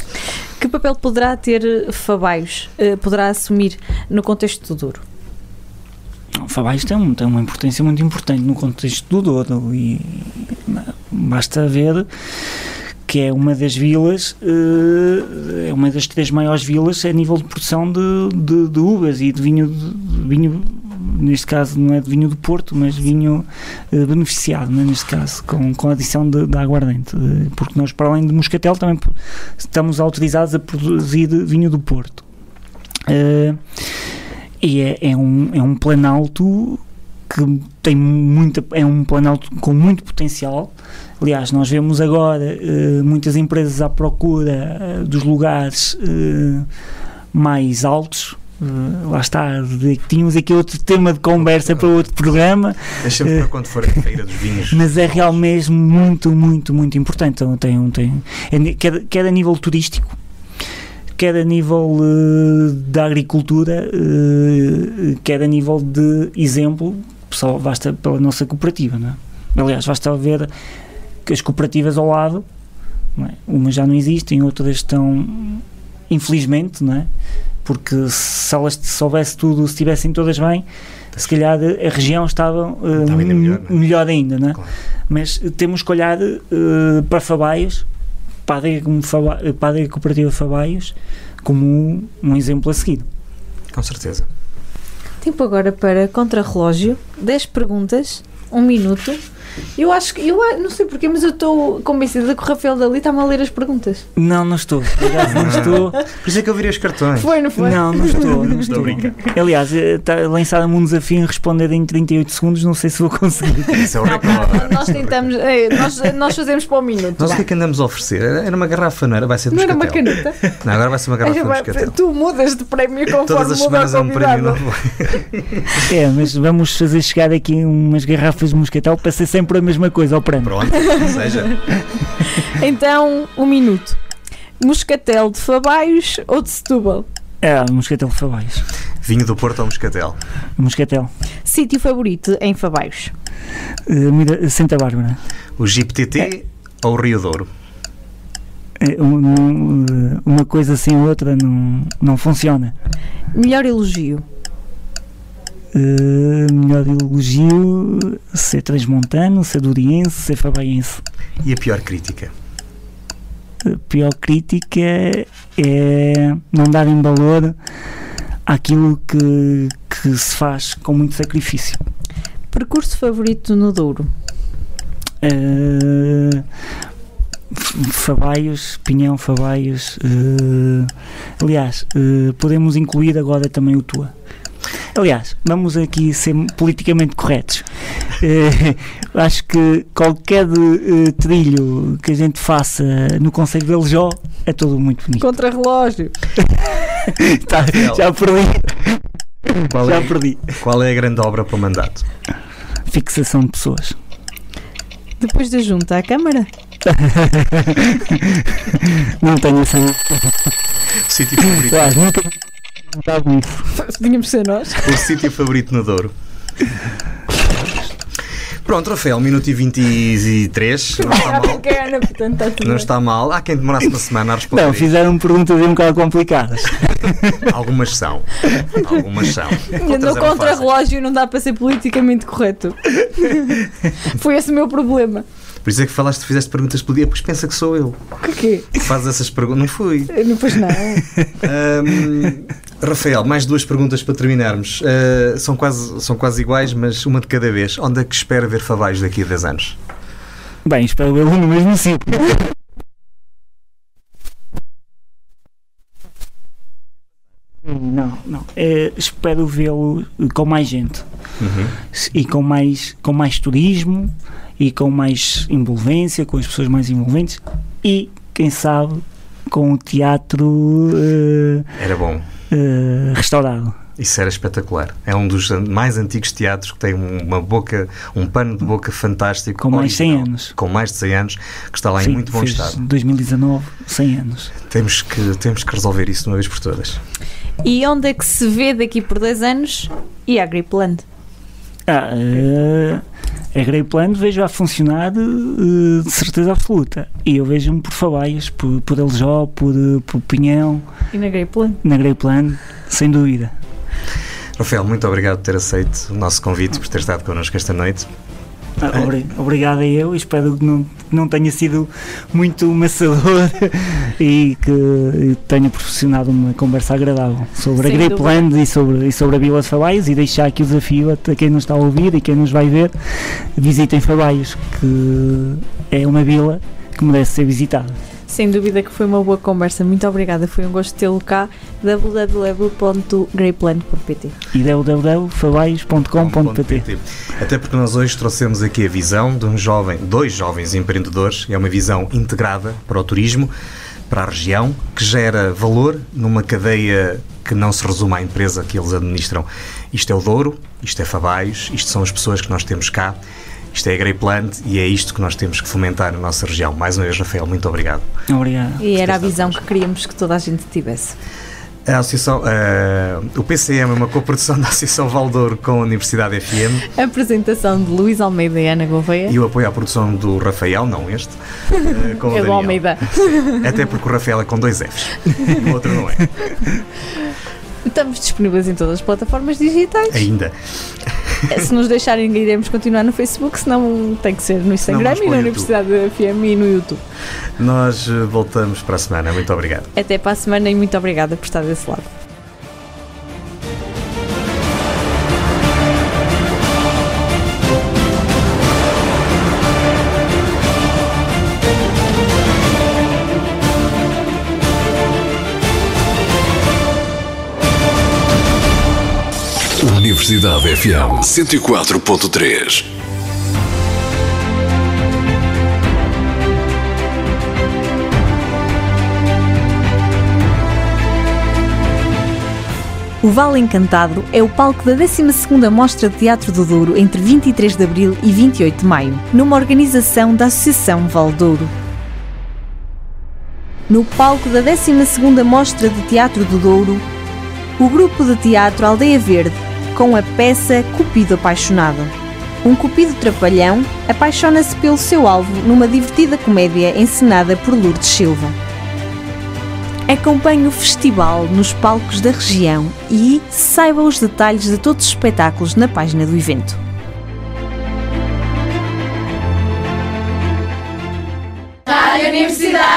Que papel poderá ter eh, Fabaios, eh, poderá assumir no contexto do Douro? Fabaios tem, tem uma importância muito importante no contexto do Douro e basta ver que é uma das vilas, eh, é uma das três maiores vilas a nível de produção de, de, de uvas e de vinho, de, vinho, neste caso não é de vinho do Porto, mas vinho eh, beneficiado, né, neste caso, com, com a adição de, de aguardente, eh, porque nós para além de moscatel também estamos autorizados a produzir vinho do Porto. E é, é um, é um planalto que tem muita, é um planalto com muito potencial Aliás, nós vemos agora eh, muitas empresas à procura eh, dos lugares eh, mais altos. Lá está, tínhamos aqui outro tema de conversa para outro programa, Deixa-me Eh. para quando for a feira dos vinhos. mas é real mesmo muito, muito, muito importante. Então, tem, tem, é quer, quer a nível turístico, quer a nível eh, da agricultura, eh, quer a nível de exemplo, só basta pela nossa cooperativa. Não é? Aliás, basta ver as cooperativas ao lado, não é? umas já não existem, outras estão, infelizmente, não é? porque se elas soubesse tudo, se estivessem todas bem, se calhar a região estava, eh, Estava ainda melhor, não é? melhor ainda, não é? Claro. mas temos que olhar eh, para Fabaios, para como Faba- cooperativa Fabaios, como um, um exemplo a seguir. Com certeza. Tempo agora para contrarrelógio. 10 perguntas, 1 minuto. Eu acho que, eu a- não sei porquê, mas eu estou convencida que o Rafael Dali está-me a ler as perguntas. Não, não estou. Não estou. Por isso é que eu virei os cartões. Foi, não foi? Não, não estou. Não Estou a estou. brincar. Aliás, eh, está lançado-me um desafio em responder em 38 segundos. Não sei se vou conseguir. Isso é o Não, recorde. nós tentamos, é, nós, nós fazemos para o minuto. Nós o que é que andamos a oferecer? Era uma garrafa, não era? Vai ser de Não era uma caneta? Não, agora vai ser uma garrafa de moscatel. tu mudas de prémio conforme Todas as semanas o é um prémio novo. É, mas vamos fazer chegar aqui umas garrafas de moscatel para ser sempre a mesma coisa ao prémio. Pronto, seja. Então, um minuto. Moscatel de Fabaios ou de Setúbal? É, moscatel de Fabaios. Vinho do Porto ao moscatel. Moscatel. Sítio favorito em Fabaios. Mira- Santa Bárbara. O Jeep TT ou o Rio Douro? É, um- um, eh, uma coisa sem outra não, não funciona. Melhor elogio. Eh, melhor elogio ser transmontano, ser duriense, ser fabaiense. E a pior crítica? A pior crítica é não darem valor àquilo que, que se faz com muito sacrifício. Percurso favorito no Douro. F- Fabaios, Pinhão, Fabaios. eh, aliás, eh, podemos incluir agora também o Tua. Aliás, vamos aqui ser politicamente corretos. Eh, acho que qualquer eh, trilho que a gente faça no Conselho de Aljó é tudo muito bonito. Contrarrelógio. Tá, já perdi, Qual já é, perdi. qual é a grande obra para o mandato? Fixação de pessoas. Depois da junta à Câmara. Não tenho essa. Sítio favorito, nunca estava nisso. Tínhamos ser nós. o sítio favorito no Douro? Pronto, Rafael, 1 minuto e 23. Não está mal. É portanto está tudo Não está mal. Há quem demorasse uma semana a responder. Não, fizeram perguntas um bocado complicadas. Algumas são. Algumas são. No Outras eram contrarrelógio não dá para ser politicamente correto. Foi esse o meu problema. Por isso é que falaste, fizeste perguntas pelo dia, pois pensa que sou eu. O que quê? que faz essas perguntas. Não fui. Não, pois não. Ahm, Rafael, mais duas perguntas para terminarmos. Ah, são, quase, são quase iguais, mas uma de cada vez. Onde é que espera ver Favais daqui a 10 anos? Bem, espero vê-lo no mesmo sítio. Não, não. Eh, espero vê-lo com mais gente e com mais, com mais turismo e com mais envolvência, com as pessoas mais envolventes e, quem sabe, com o teatro eh, Era bom. eh, restaurado. Isso era espetacular. É um dos mais antigos teatros que tem uma boca, um pano de boca fantástico. Com mais de 100 original. anos. Com mais de 100 anos, que está lá Sim, em muito bom fez estado. 2019, 100 anos. Temos que, temos que resolver isso de uma vez por todas. E onde é que se vê daqui por 10 anos? E a Gripland. Ah, eh, a Greyplan vejo a funcionar eh, de certeza absoluta. E eu vejo-me por Fabaias, por, por Aljó, por, eh, por Pinhão, E na Greyplan? na Greyplan, sem dúvida. Rafael, muito obrigado por ter aceito o nosso convite, por ter estado connosco esta noite. Ah, obri- Obrigado a eu, espero que não, não tenha sido muito maçador e que tenha proporcionado uma conversa agradável sobre Sem a Greypland e sobre, e sobre a Vila de Fabaios e deixar aqui o desafio a quem nos está a ouvir e quem nos vai ver, visitem Fabaios, que é uma vila que merece ser visitada. Sem dúvida que foi uma boa conversa. Muito obrigada. Foi um gosto tê-lo cá. www.greyplant.pt E www.favais.com.pt Até porque nós hoje trouxemos aqui a visão de um jovem, dois jovens empreendedores, é uma visão integrada para o turismo, para a região, que gera valor numa cadeia que não se resume à empresa que eles administram. Isto é o Douro, isto é Fabaios, isto são as pessoas que nós temos cá, isto é a Grey Plant e é isto que nós temos que fomentar na nossa região. Mais uma vez, Rafael, muito obrigado. Obrigado. E era a visão que queríamos que toda a gente tivesse. A Associação, uh, o PCM é uma coprodução da Associação Valdouro com a Universidade FM. A apresentação de Luís Almeida e Ana Gouveia. E o apoio à produção do Rafael, não este, uh, com é o do Almeida. Até porque o Rafael é com dois Fs, o outro não é. Estamos disponíveis em todas as plataformas digitais. Ainda. Se nos deixarem, iremos continuar no Facebook, senão tem que ser no Instagram e na Universidade FM e no YouTube. Nós eh, voltamos para a semana. Muito obrigado. Até para a semana e muito obrigada por estar desse lado. Universidade FM 104.3. O Vale Encantado é o palco da 12ª Mostra de Teatro do Douro entre 23 de abril e 28 de maio, numa organização da Associação Valdouro. No palco da 12ª Mostra de Teatro do Douro, o grupo de teatro Aldeia Verde, com a peça Cupido Apaixonado. Um cupido trapalhão apaixona-se pelo seu alvo numa divertida comédia encenada por Lourdes Silva. Acompanhe o festival nos palcos da região e saiba os detalhes de todos os espetáculos na página do evento. Universidade